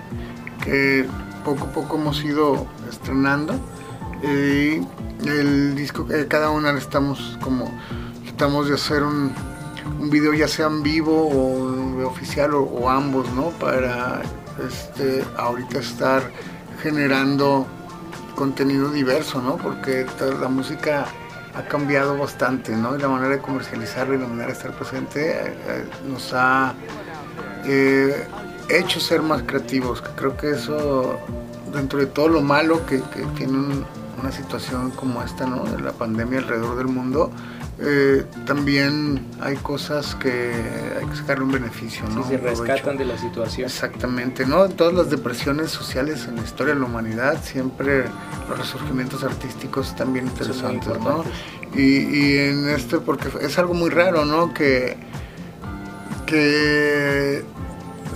que poco a poco hemos ido estrenando. Y el disco, eh, cada una le estamos como, tratamos de hacer un, un video ya sea en vivo o oficial o, ambos, ¿no? Para este, ahorita estar generando contenido diverso, ¿no? Porque la música ha cambiado bastante, ¿no? Y la manera de comercializarlo y la manera de estar presente eh, eh, nos ha eh, hecho ser más creativos, que creo que eso, dentro de todo lo malo que, que tiene un- una situación como esta, ¿no? De la pandemia alrededor del mundo, eh, también hay cosas que hay que sacarle un beneficio, ¿no? se Un provecho. rescatan de la situación. Exactamente, ¿no? En todas las depresiones sociales en la historia de la humanidad, siempre los resurgimientos artísticos están bien interesantes, ¿no? Y, y en este, porque es algo muy raro, ¿no? Que, que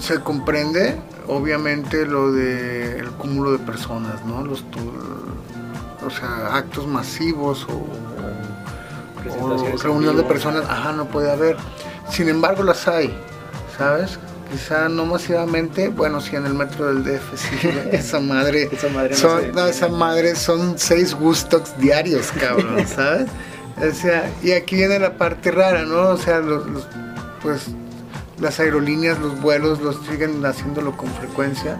se comprende, obviamente, lo del cúmulo de personas, ¿no? Los, tu- o sea, actos masivos o, o en reunión de personas, ajá, no puede haber. Sin embargo, las hay, ¿sabes? Quizá no masivamente, bueno, sí, en el metro del DF, sí, esa madre. Esa madre no son, no, esa madre son seis gustox diarios, cabrón, ¿sabes? O sea, y aquí viene la parte rara, ¿no? O sea, los, los- pues las aerolíneas, los vuelos, los siguen haciéndolo con frecuencia.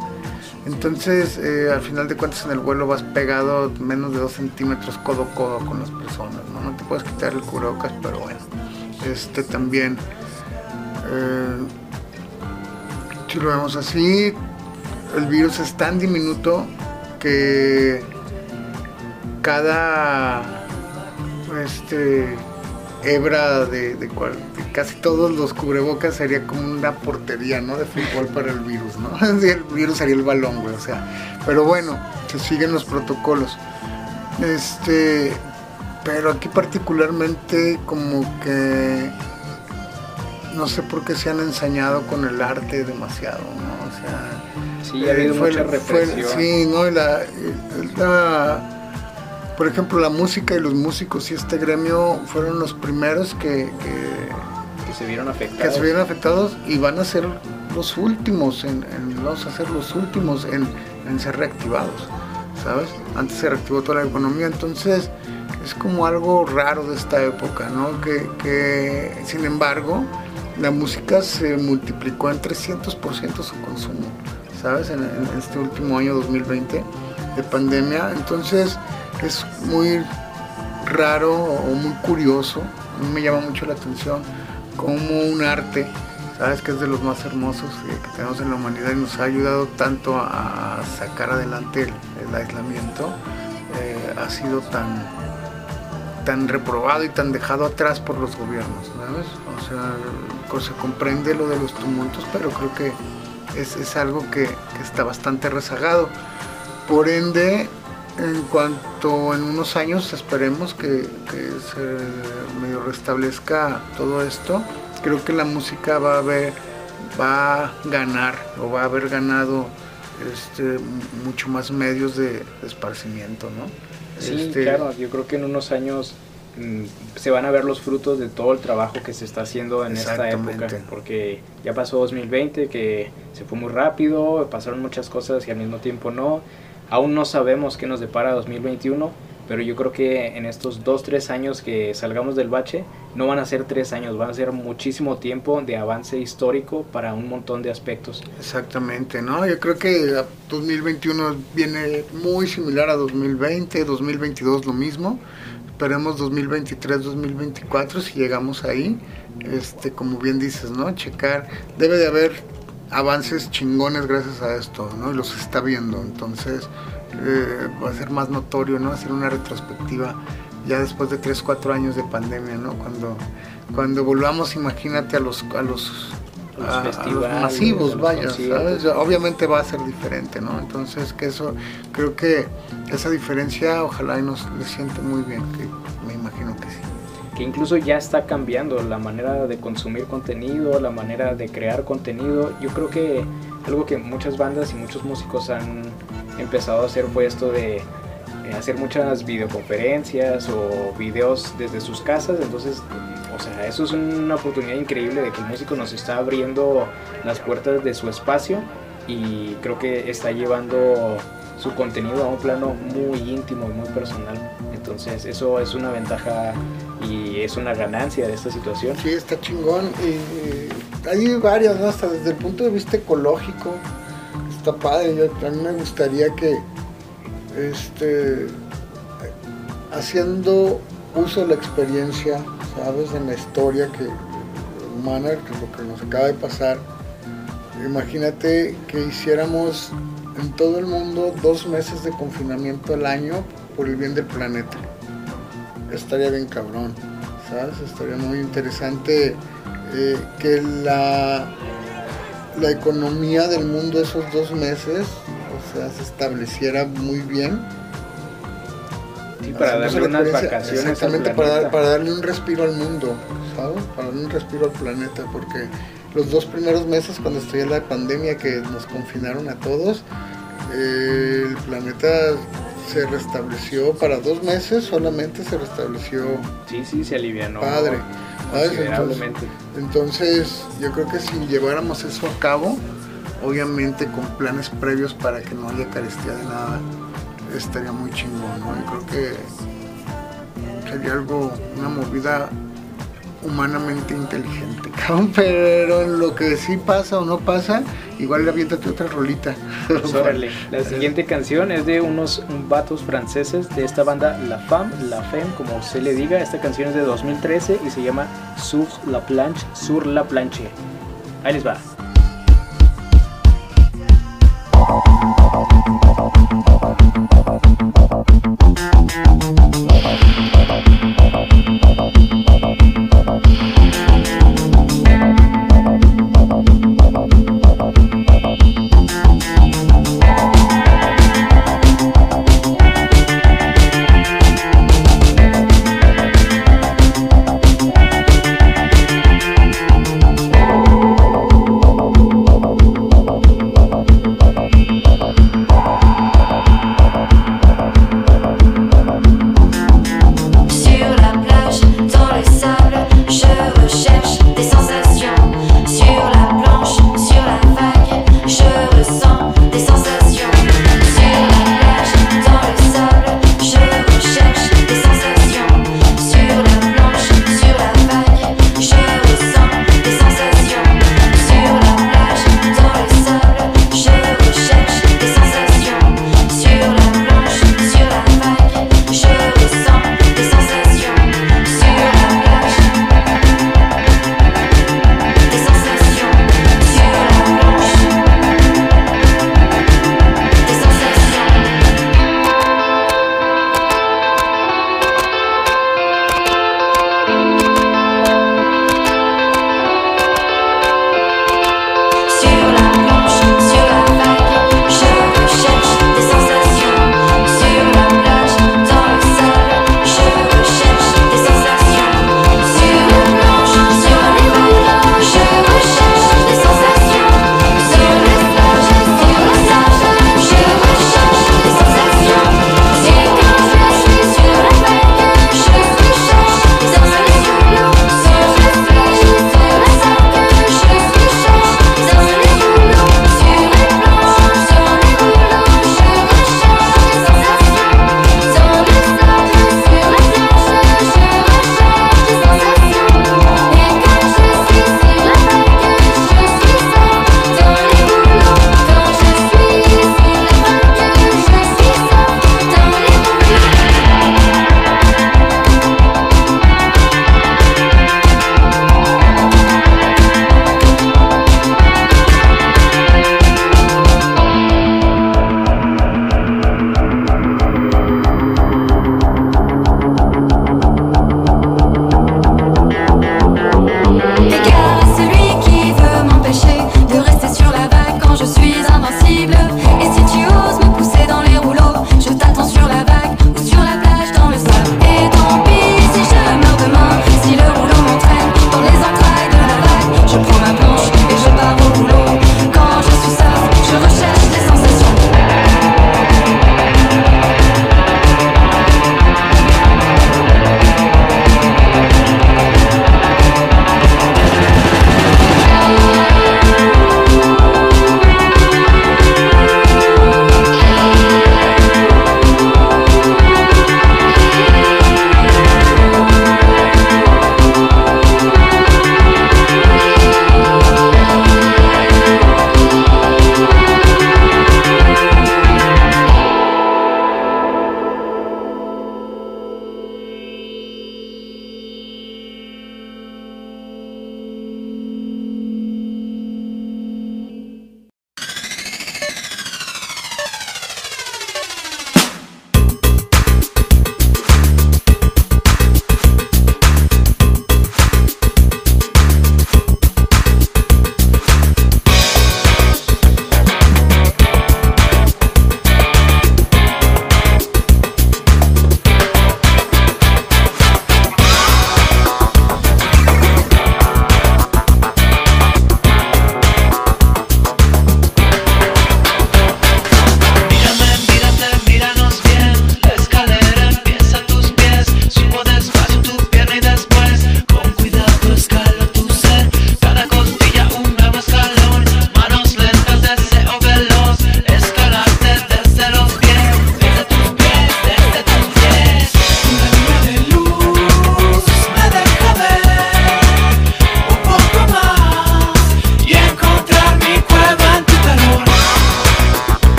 Entonces, eh, al final de cuentas, en el vuelo vas pegado menos de dos centímetros codo a codo con las personas, ¿no? No te puedes quitar el cubrebocas, pero bueno. Este también, eh, si lo vemos así, el virus es tan diminuto que cada este hebra de, de cual- de casi todos los cubrebocas sería como una portería, ¿no? De fútbol para el virus, ¿no? El virus sería el balón, güey, o sea. Pero bueno, se siguen los protocolos. Este, pero aquí particularmente como que no sé por qué se han ensañado con el arte demasiado, ¿no? O sea, Sí, ha habido fue- mucha fue- represión. sí, ¿no? Y la, la- por ejemplo, la música y los músicos y este gremio fueron los primeros que, que, que se vieron que afectados. se vieron afectados y van a ser los últimos, en, en- vamos a ser los últimos en, en ser reactivados, ¿sabes? Antes se reactivó toda la economía, entonces es como algo raro de esta época, ¿no? Que, que, sin embargo, la música se multiplicó en 300% su consumo, ¿sabes? En, en este último año 2020 de pandemia, entonces es muy raro o muy curioso, a mí me llama mucho la atención como un arte, sabes que es de los más hermosos que tenemos en la humanidad y nos ha ayudado tanto a sacar adelante el, el aislamiento, eh, ha sido tan tan reprobado y tan dejado atrás por los gobiernos, ¿sabes? O sea, pues, se comprende lo de los tumultos, pero creo que es, es algo que está bastante rezagado. Por ende, en cuanto en unos años esperemos que, que se medio restablezca todo esto, creo que la música va a haber, va a ganar o va a haber ganado este, mucho más medios de, de esparcimiento, ¿no? Sí, Este, claro, yo creo que en unos años mm, se van a ver los frutos de todo el trabajo que se está haciendo en esta época, porque ya pasó 2020, que se fue muy rápido, pasaron muchas cosas y al mismo tiempo no. Aún no sabemos qué nos depara 2021, pero yo creo que en estos dos, tres años que salgamos del bache, no van a ser tres años, van a ser muchísimo tiempo de avance histórico para un montón de aspectos. Exactamente, ¿no? Yo creo que a 2021 viene muy similar a 2020, 2022 lo mismo. Esperemos 2023, 2024 si llegamos ahí. Este, como bien dices, ¿no? Checar, debe de haber avances chingones gracias a esto, ¿no? Y los está viendo, entonces eh, va a ser más notorio, ¿no? Hacer una retrospectiva ya después de 3, 4 años de pandemia, ¿no? Cuando, cuando volvamos, imagínate a los, a los los a- a los festivales, a masivos, los vaya. Obviamente va a ser diferente, ¿no? Entonces, que eso, creo que esa diferencia, ojalá y nos le siente muy bien, que me imagino incluso ya está cambiando la manera de consumir contenido, la manera de crear contenido. Yo creo que algo que muchas bandas y muchos músicos han empezado a hacer fue esto de eh, hacer muchas videoconferencias o videos desde sus casas. Entonces, o sea, eso es una oportunidad increíble de que el músico nos está abriendo las puertas de su espacio y creo que está llevando su contenido a un plano muy íntimo y muy personal. Entonces eso es una ventaja y es una ganancia de esta situación. Sí, está chingón. Hay varias. Hasta desde el punto de vista ecológico, está padre. Yo, a mí me gustaría que, este, haciendo uso de la experiencia, ¿sabes? En la historia que humana, que lo que nos acaba de pasar. Imagínate que hiciéramos en todo el mundo dos meses de confinamiento al año por el bien del planeta. Estaría bien cabrón, ¿sabes? Estaría muy interesante eh, que la, la economía del mundo esos dos meses, o sea, se estableciera muy bien. Sí, para darle unas vacaciones Exactamente, para, darle un respiro al mundo, ¿sabes? Para darle un respiro al planeta, porque los dos primeros meses cuando estuvo la pandemia que nos confinaron a todos, eh, el planeta se restableció para dos meses, solamente se restableció Sí, sí, se alivianó padre. ¿sabes? considerablemente. Entonces, yo creo que si lleváramos eso a cabo, obviamente con planes previos para que no haya carestía de nada, estaría muy chingón, ¿no? Yo creo que sería algo, una movida humanamente inteligente, pero en lo que sí pasa o no pasa, igual aviéntate otra rolita. Pues órale, La siguiente canción es de unos vatos franceses de esta banda La Femme, La Femme, como se le diga. Esta canción es de 2013 y se llama Sur la planche, Sur la planche. Ahí les va.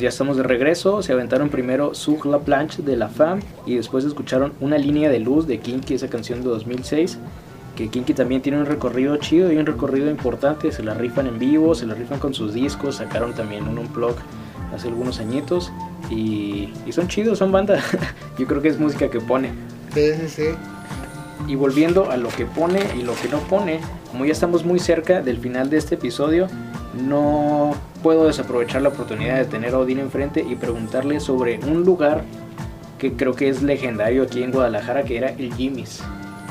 Ya estamos de regreso. Se aventaron primero Sur la planche de la femme y después escucharon Una línea de luz de Kinky, esa canción de 2006. Que Kinky también tiene un recorrido chido y un recorrido importante. Se la rifan en vivo, se la rifan con sus discos. Sacaron también un unplug hace algunos añitos. Y, y son chidos, son banda. Yo creo que es música que pone. Sí, sí, sí. Y volviendo a lo que pone y lo que no pone, como ya estamos muy cerca del final de este episodio, no puedo desaprovechar la oportunidad de tener a Odín enfrente y preguntarle sobre un lugar que creo que es legendario aquí en Guadalajara, que era el Jimmy's.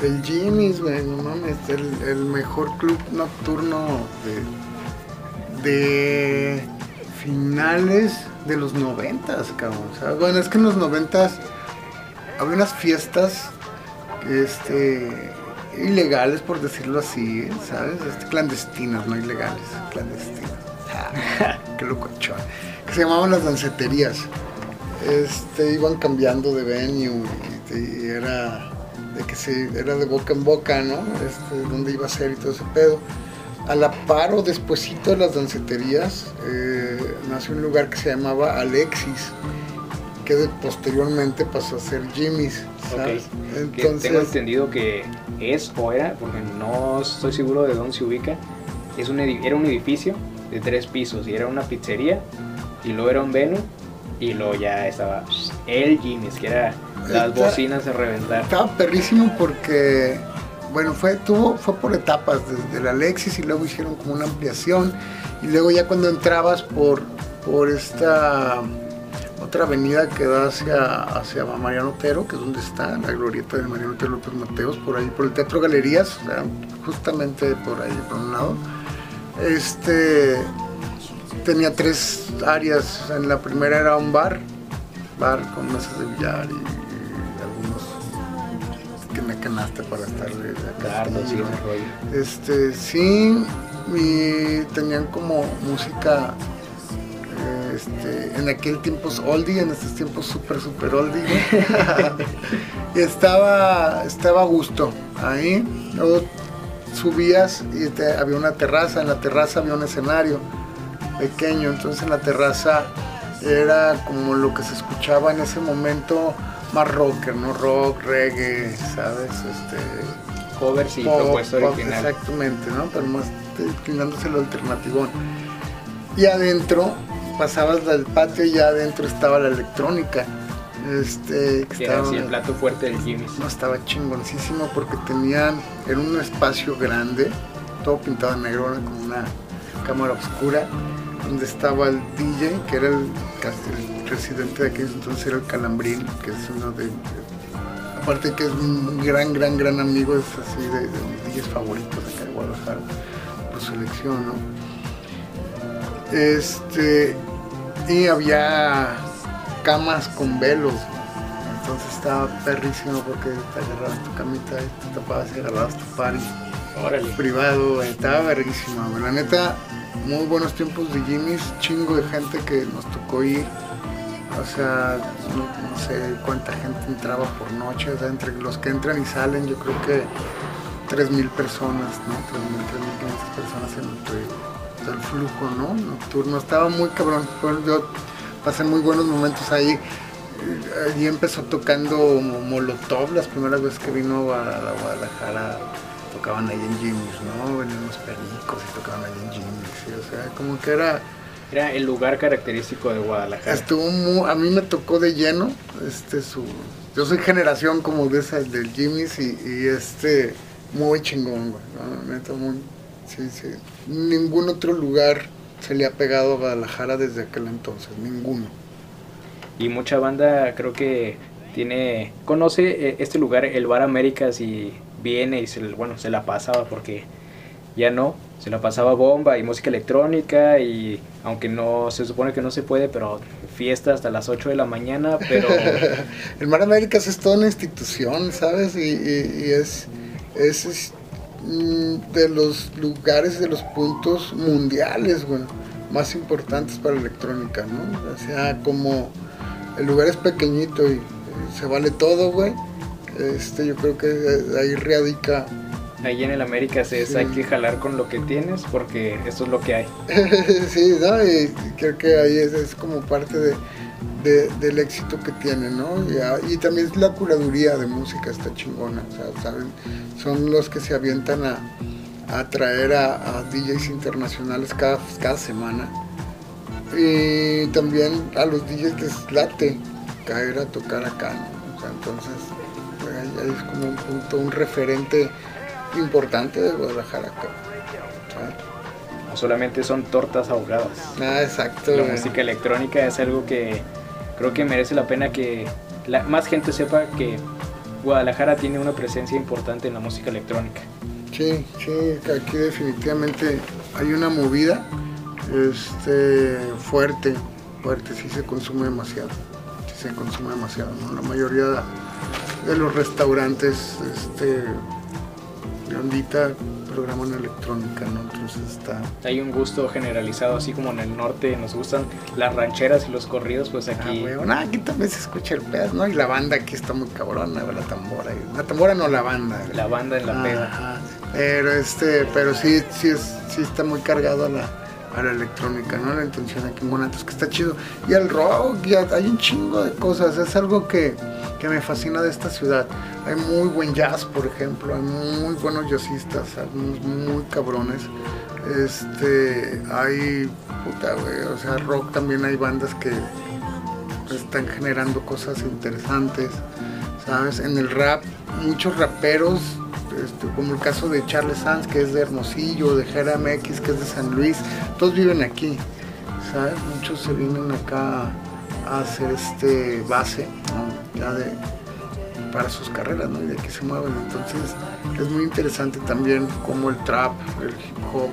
El Jimmy's, güey, no mames, el, mejor club nocturno de, finales de los noventas, cabrón. Bueno, es que en los noventas había unas fiestas este ilegales por decirlo así, ¿sabes? Este, clandestinas, no ilegales, clandestinas. Qué locochón. Que se llamaban las danceterías. Este, iban cambiando de venue y, y era de que se, era de boca en boca, ¿no? Este, dónde iba a ser y todo ese pedo. A la par o despuesito de las danceterías eh, nació un lugar que se llamaba Alexis, que de- posteriormente pasó a ser Jimmy's, ¿sabes? Que tengo entendido que es o era, porque no estoy seguro de dónde se ubica, es un era un edificio de tres pisos y era una pizzería y luego era un venue y luego ya estaba el Jimmy's, que era las Está- bocinas a reventar. Estaba perrísimo porque, bueno, fue, tuvo, fue por etapas, desde el Alexis y luego hicieron como una ampliación. Y luego ya cuando entrabas por, por esta otra avenida que da hacia, hacia Mariano Otero, que es donde está la glorieta de Mariano Otero López Mateos, por ahí, por el Teatro Galerías, o sea, justamente por ahí, por un lado. Este tenía tres áreas. En la primera era un bar, bar con mesas de billar y, y algunos que me canasta para estarle acá. Ese rollo. Este, sí, y tenían como música, este, en aquel tiempo oldie, en estos tiempos super, super oldie. ¿no? y estaba, estaba a gusto ahí. Luego subías y te- había una terraza, en la terraza había un escenario pequeño, entonces en la terraza era como lo que se escuchaba en ese momento más rocker, ¿no? Rock, reggae, ¿sabes? Este, Covers y pop, propuesta pop, original. Exactamente, ¿no? Pero más inclinándose al alternativón. Y adentro, pasabas del patio y ya adentro estaba la electrónica. Este, que era estaba- así el plato fuerte del Jimmy's. no, estaba chingoncísimo porque tenían, era un espacio grande, todo pintado de negro, como una cámara oscura, donde estaba el DJ, que era el, el residente de aquel entonces, era el Calambrín, que es uno de, aparte que es un gran, gran, gran amigo, es así de, de mis DJs favoritos acá de Guadalajara, por su elección, ¿no? Este, y había camas con velos, entonces estaba perrísimo porque te agarrabas tu camita y te tapabas y agarrabas tu party Órale. privado, estaba verguísima. La neta, muy buenos tiempos de Jimmy's, chingo de gente que nos tocó ir. O sea, no, no sé cuánta gente entraba por noche, o sea, entre los que entran y salen, yo creo que 3.000 personas, ¿no? 3.000, 3.500 personas todo el flujo, ¿no? Nocturno. Estaba muy cabrón. Yo pasé muy buenos momentos ahí. Allí empezó tocando Molotov las primeras veces que vino a la Guadalajara. Tocaban ahí en Jimmy's, ¿no? Venían los pericos y tocaban ahí en Jimmy's. sí, O sea, como que era... Era el lugar característico de Guadalajara. Estuvo muy, a mí me tocó de lleno, este su, yo soy generación como de esa del Jimmy's y, y este muy chingón, güey, ¿no? neta muy, sí, sí, ningún otro lugar se le ha pegado a Guadalajara desde aquel entonces, ninguno. Y mucha banda creo que tiene conoce eh, este lugar, el Bar Américas y viene y se, bueno, se la pasaba porque ya no, se la pasaba bomba y música electrónica y aunque no se supone que no se puede, pero fiesta hasta las 8 de la mañana, pero El Mar Américas es toda una institución, ¿sabes? Y, y- y es, es, es, mm, de los lugares, de los puntos mundiales, güey, más importantes para electrónica, ¿no? O sea, como el lugar es pequeñito y eh, se vale todo, güey. Este, yo creo que eh, ahí radica Ahí en el América es Sí. hay que jalar con lo que tienes porque esto es lo que hay. sí, ¿no? Y creo que ahí es, es como parte de, de- del éxito que tienen, ¿no? Y, y también la curaduría de música está chingona, o sea, ¿saben? Son los que se avientan a, a traer a, a DJs internacionales cada, cada semana. Y también a los DJs les late caer a tocar acá, ¿no? O sea, entonces pues, ahí, es como un punto, un referente importante de Guadalajara. Solamente son tortas ahogadas. Ah, exacto. La güey. música electrónica es algo que creo que merece la pena que la- más gente sepa que Guadalajara tiene una presencia importante en la música electrónica. Sí, sí, aquí definitivamente hay una movida este, fuerte, fuerte, sí se consume demasiado, sí se consume demasiado, ¿no? La mayoría de los restaurantes este, de ondita programan electrónica, ¿no? Entonces está... Hay un gusto generalizado, así como en el norte nos gustan las rancheras y los corridos, pues aquí... Ah, güey, aquí también se escucha el pedo, ¿no? Y la banda aquí está muy cabrona, la tambora. La tambora no, la banda. La banda en la peda. Ajá. Pero este, pero sí, sí es, sí está muy cargado a la, a la electrónica, ¿no? La intención aquí en Guanatos, que está chido. Y el rock, ya hay un chingo de cosas, es algo que, que me fascina de esta ciudad. Hay muy buen jazz, por ejemplo, hay muy buenos jazzistas, algunos muy cabrones. Este, hay, puta, güey, o sea, rock también hay bandas que están generando cosas interesantes, ¿sabes? En el rap, muchos raperos, este, como el caso de Charles Sanz, que es de Hermosillo, de Jera MX, que es de San Luis, todos viven aquí, ¿sabes? Muchos se vienen acá a hacer este base, para sus carreras, ¿no? Y de aquí se mueven. Entonces, es muy interesante también cómo el trap, el hip hop,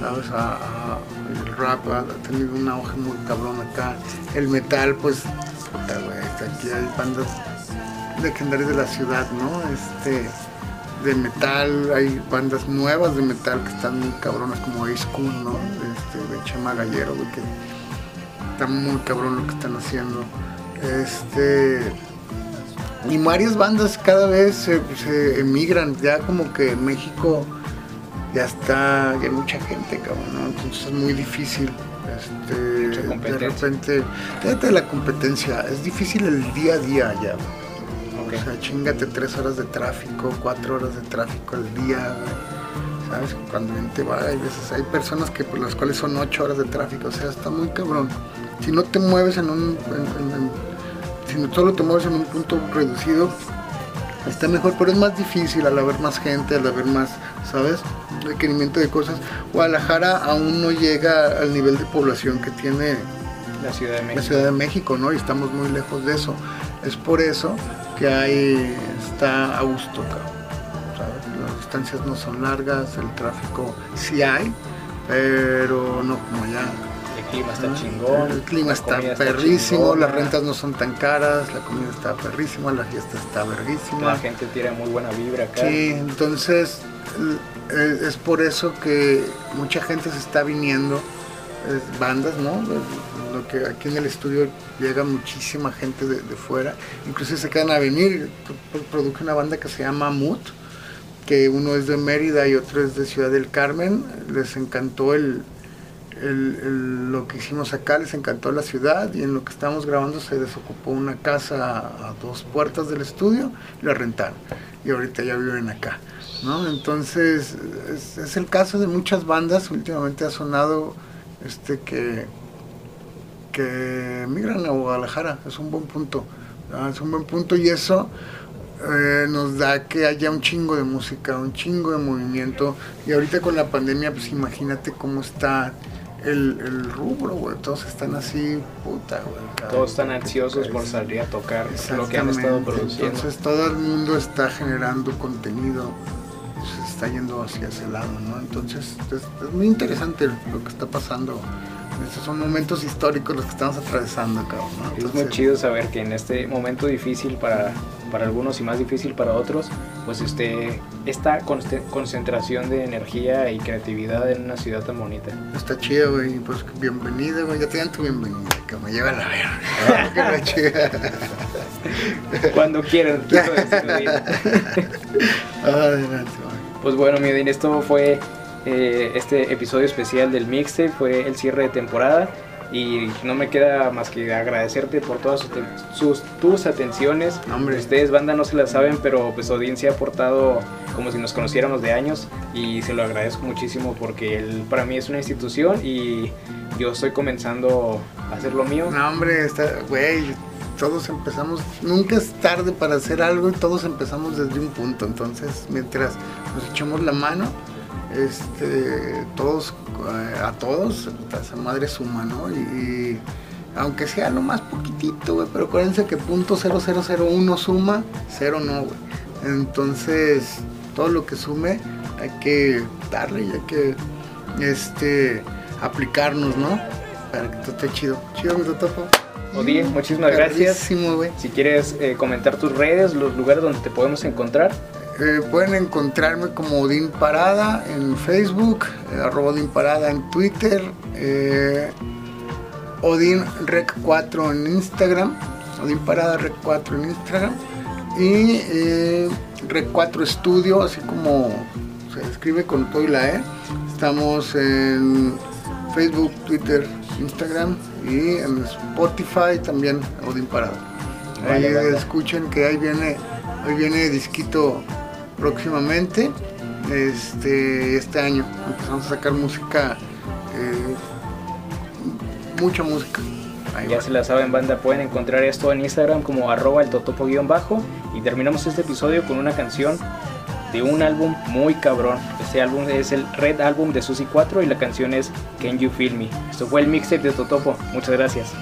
¿sabes? El rap ha, ha tenido un auge muy cabrón acá. El metal, pues, puta, güey, aquí hay bandas legendarias de la ciudad, ¿no? Este, de metal, hay bandas nuevas de metal que están muy cabronas, como Ace Cool, ¿no? Este, de Chema Gallero, güey, que está muy cabrón lo que están haciendo. Este, y varias bandas cada vez se, se emigran, ya como que México ya está, ya hay mucha gente, cabrón, ¿no? Entonces es muy difícil. Este, de repente, fíjate la competencia, es difícil el día a día ya, O sea, chingate tres horas de tráfico, cuatro horas de tráfico al día, güey. ¿Sabes? Cuando bien te va, hay veces, hay personas que por las cuales son ocho horas de tráfico, o sea, está muy cabrón. Si no te mueves en un, en- en- en- si no solo te mueves en un punto reducido, está mejor, pero es más difícil al haber más gente, al haber más, ¿sabes? Requerimiento de cosas. Guadalajara aún no llega al nivel de población que tiene La Ciudad de la México. Ciudad de México, ¿no? Y estamos muy lejos de eso. Es por eso que hay, está a gusto. ¿sabes? Las distancias no son largas, el tráfico sí hay, pero no como allá. El clima está ¿no? chingón. El clima está perrísimo, las rentas no son tan caras, la comida está perrísima, la fiesta está verguísima. La gente tira muy buena vibra acá. Sí, entonces eh, es por eso que mucha gente se está viniendo, eh, bandas, ¿no? Que aquí en el estudio llega muchísima gente de, fuera, incluso se quedan a venir. Pro- Produje una banda que se llama Mood, que uno es de Mérida y otro es de Ciudad del Carmen. Les encantó el, lo que hicimos acá, les encantó la ciudad y en lo que estábamos grabando se desocupó una casa a, a dos puertas del estudio y la rentaron. Y ahorita ya viven acá. ¿no? Entonces es, es el caso de muchas bandas. Últimamente ha sonado este que, que migran a Guadalajara. Es un buen punto. Es un buen punto y eso eh, nos da que haya un chingo de música, un chingo de movimiento. Y ahorita con la pandemia, pues imagínate cómo está el, el rubro, güey. Todos están así, puta, güey. Todos están ansiosos por salir a tocar lo que han estado produciendo. Entonces todo el mundo está generando contenido, está yendo hacia ese lado, ¿no? Entonces es, es muy interesante lo que está pasando. Estos son momentos históricos los que estamos atravesando, cabrón. ¿no? Es muy chido saber que en este momento difícil para, para algunos y más difícil para otros, pues este, esta concentración de energía y creatividad en una ciudad tan bonita. Está chido, güey. Pues bienvenido, güey. Ya te dan tu bienvenida, que me lleva a la verga. Chica. Cuando quieran, quiero. Adelante, güey. Pues bueno, mi Odín, esto fue eh, este episodio especial del mixtape, fue el cierre de temporada y no me queda más que agradecerte por todas sus, sus- tus atenciones. Ustedes banda no se la saben, pero pues se ha portado como si nos conociéramos de años y se lo agradezco muchísimo porque él para mí es una institución y yo estoy comenzando a hacer lo mío. No, hombre, güey, todos empezamos, nunca es tarde para hacer algo y todos empezamos desde un punto. Entonces, mientras nos echamos la mano, este, todos, eh, a todos, esa madre suma, ¿no? Y, y aunque sea lo más poquitito, güey, pero acuérdense que punto 0001 suma, cero no, güey. Entonces, todo lo que sume hay que darle y hay que, este, aplicarnos, ¿no? Para que todo esté chido. Chido, mi totopo. Odín, muchísimas gracias. Si quieres eh, comentar tus redes, los lugares donde te podemos encontrar. Eh, pueden encontrarme como Odín Parada en Facebook, eh, arroba Odín Parada en Twitter, eh, Odín Rec 4 en Instagram, Odín Parada Rec 4 en Instagram y eh, Rec 4 Studio, así como se escribe con todo y la E. Estamos en Facebook, Twitter, Instagram y en Spotify también Odín Parada. Ahí Vale, vale. escuchen que ahí viene, ahí viene disquito próximamente. Este, este año empezamos a sacar música, eh, mucha música. Ahí Ya va. se la saben, banda, pueden encontrar esto en Instagram como arroba el totopo guion bajo. Y terminamos este episodio con una canción de un álbum muy cabrón. Este álbum es el Red Album de Susi 4 y la canción es Can You Feel Me. Esto fue el mixtape de Totopo. Muchas gracias.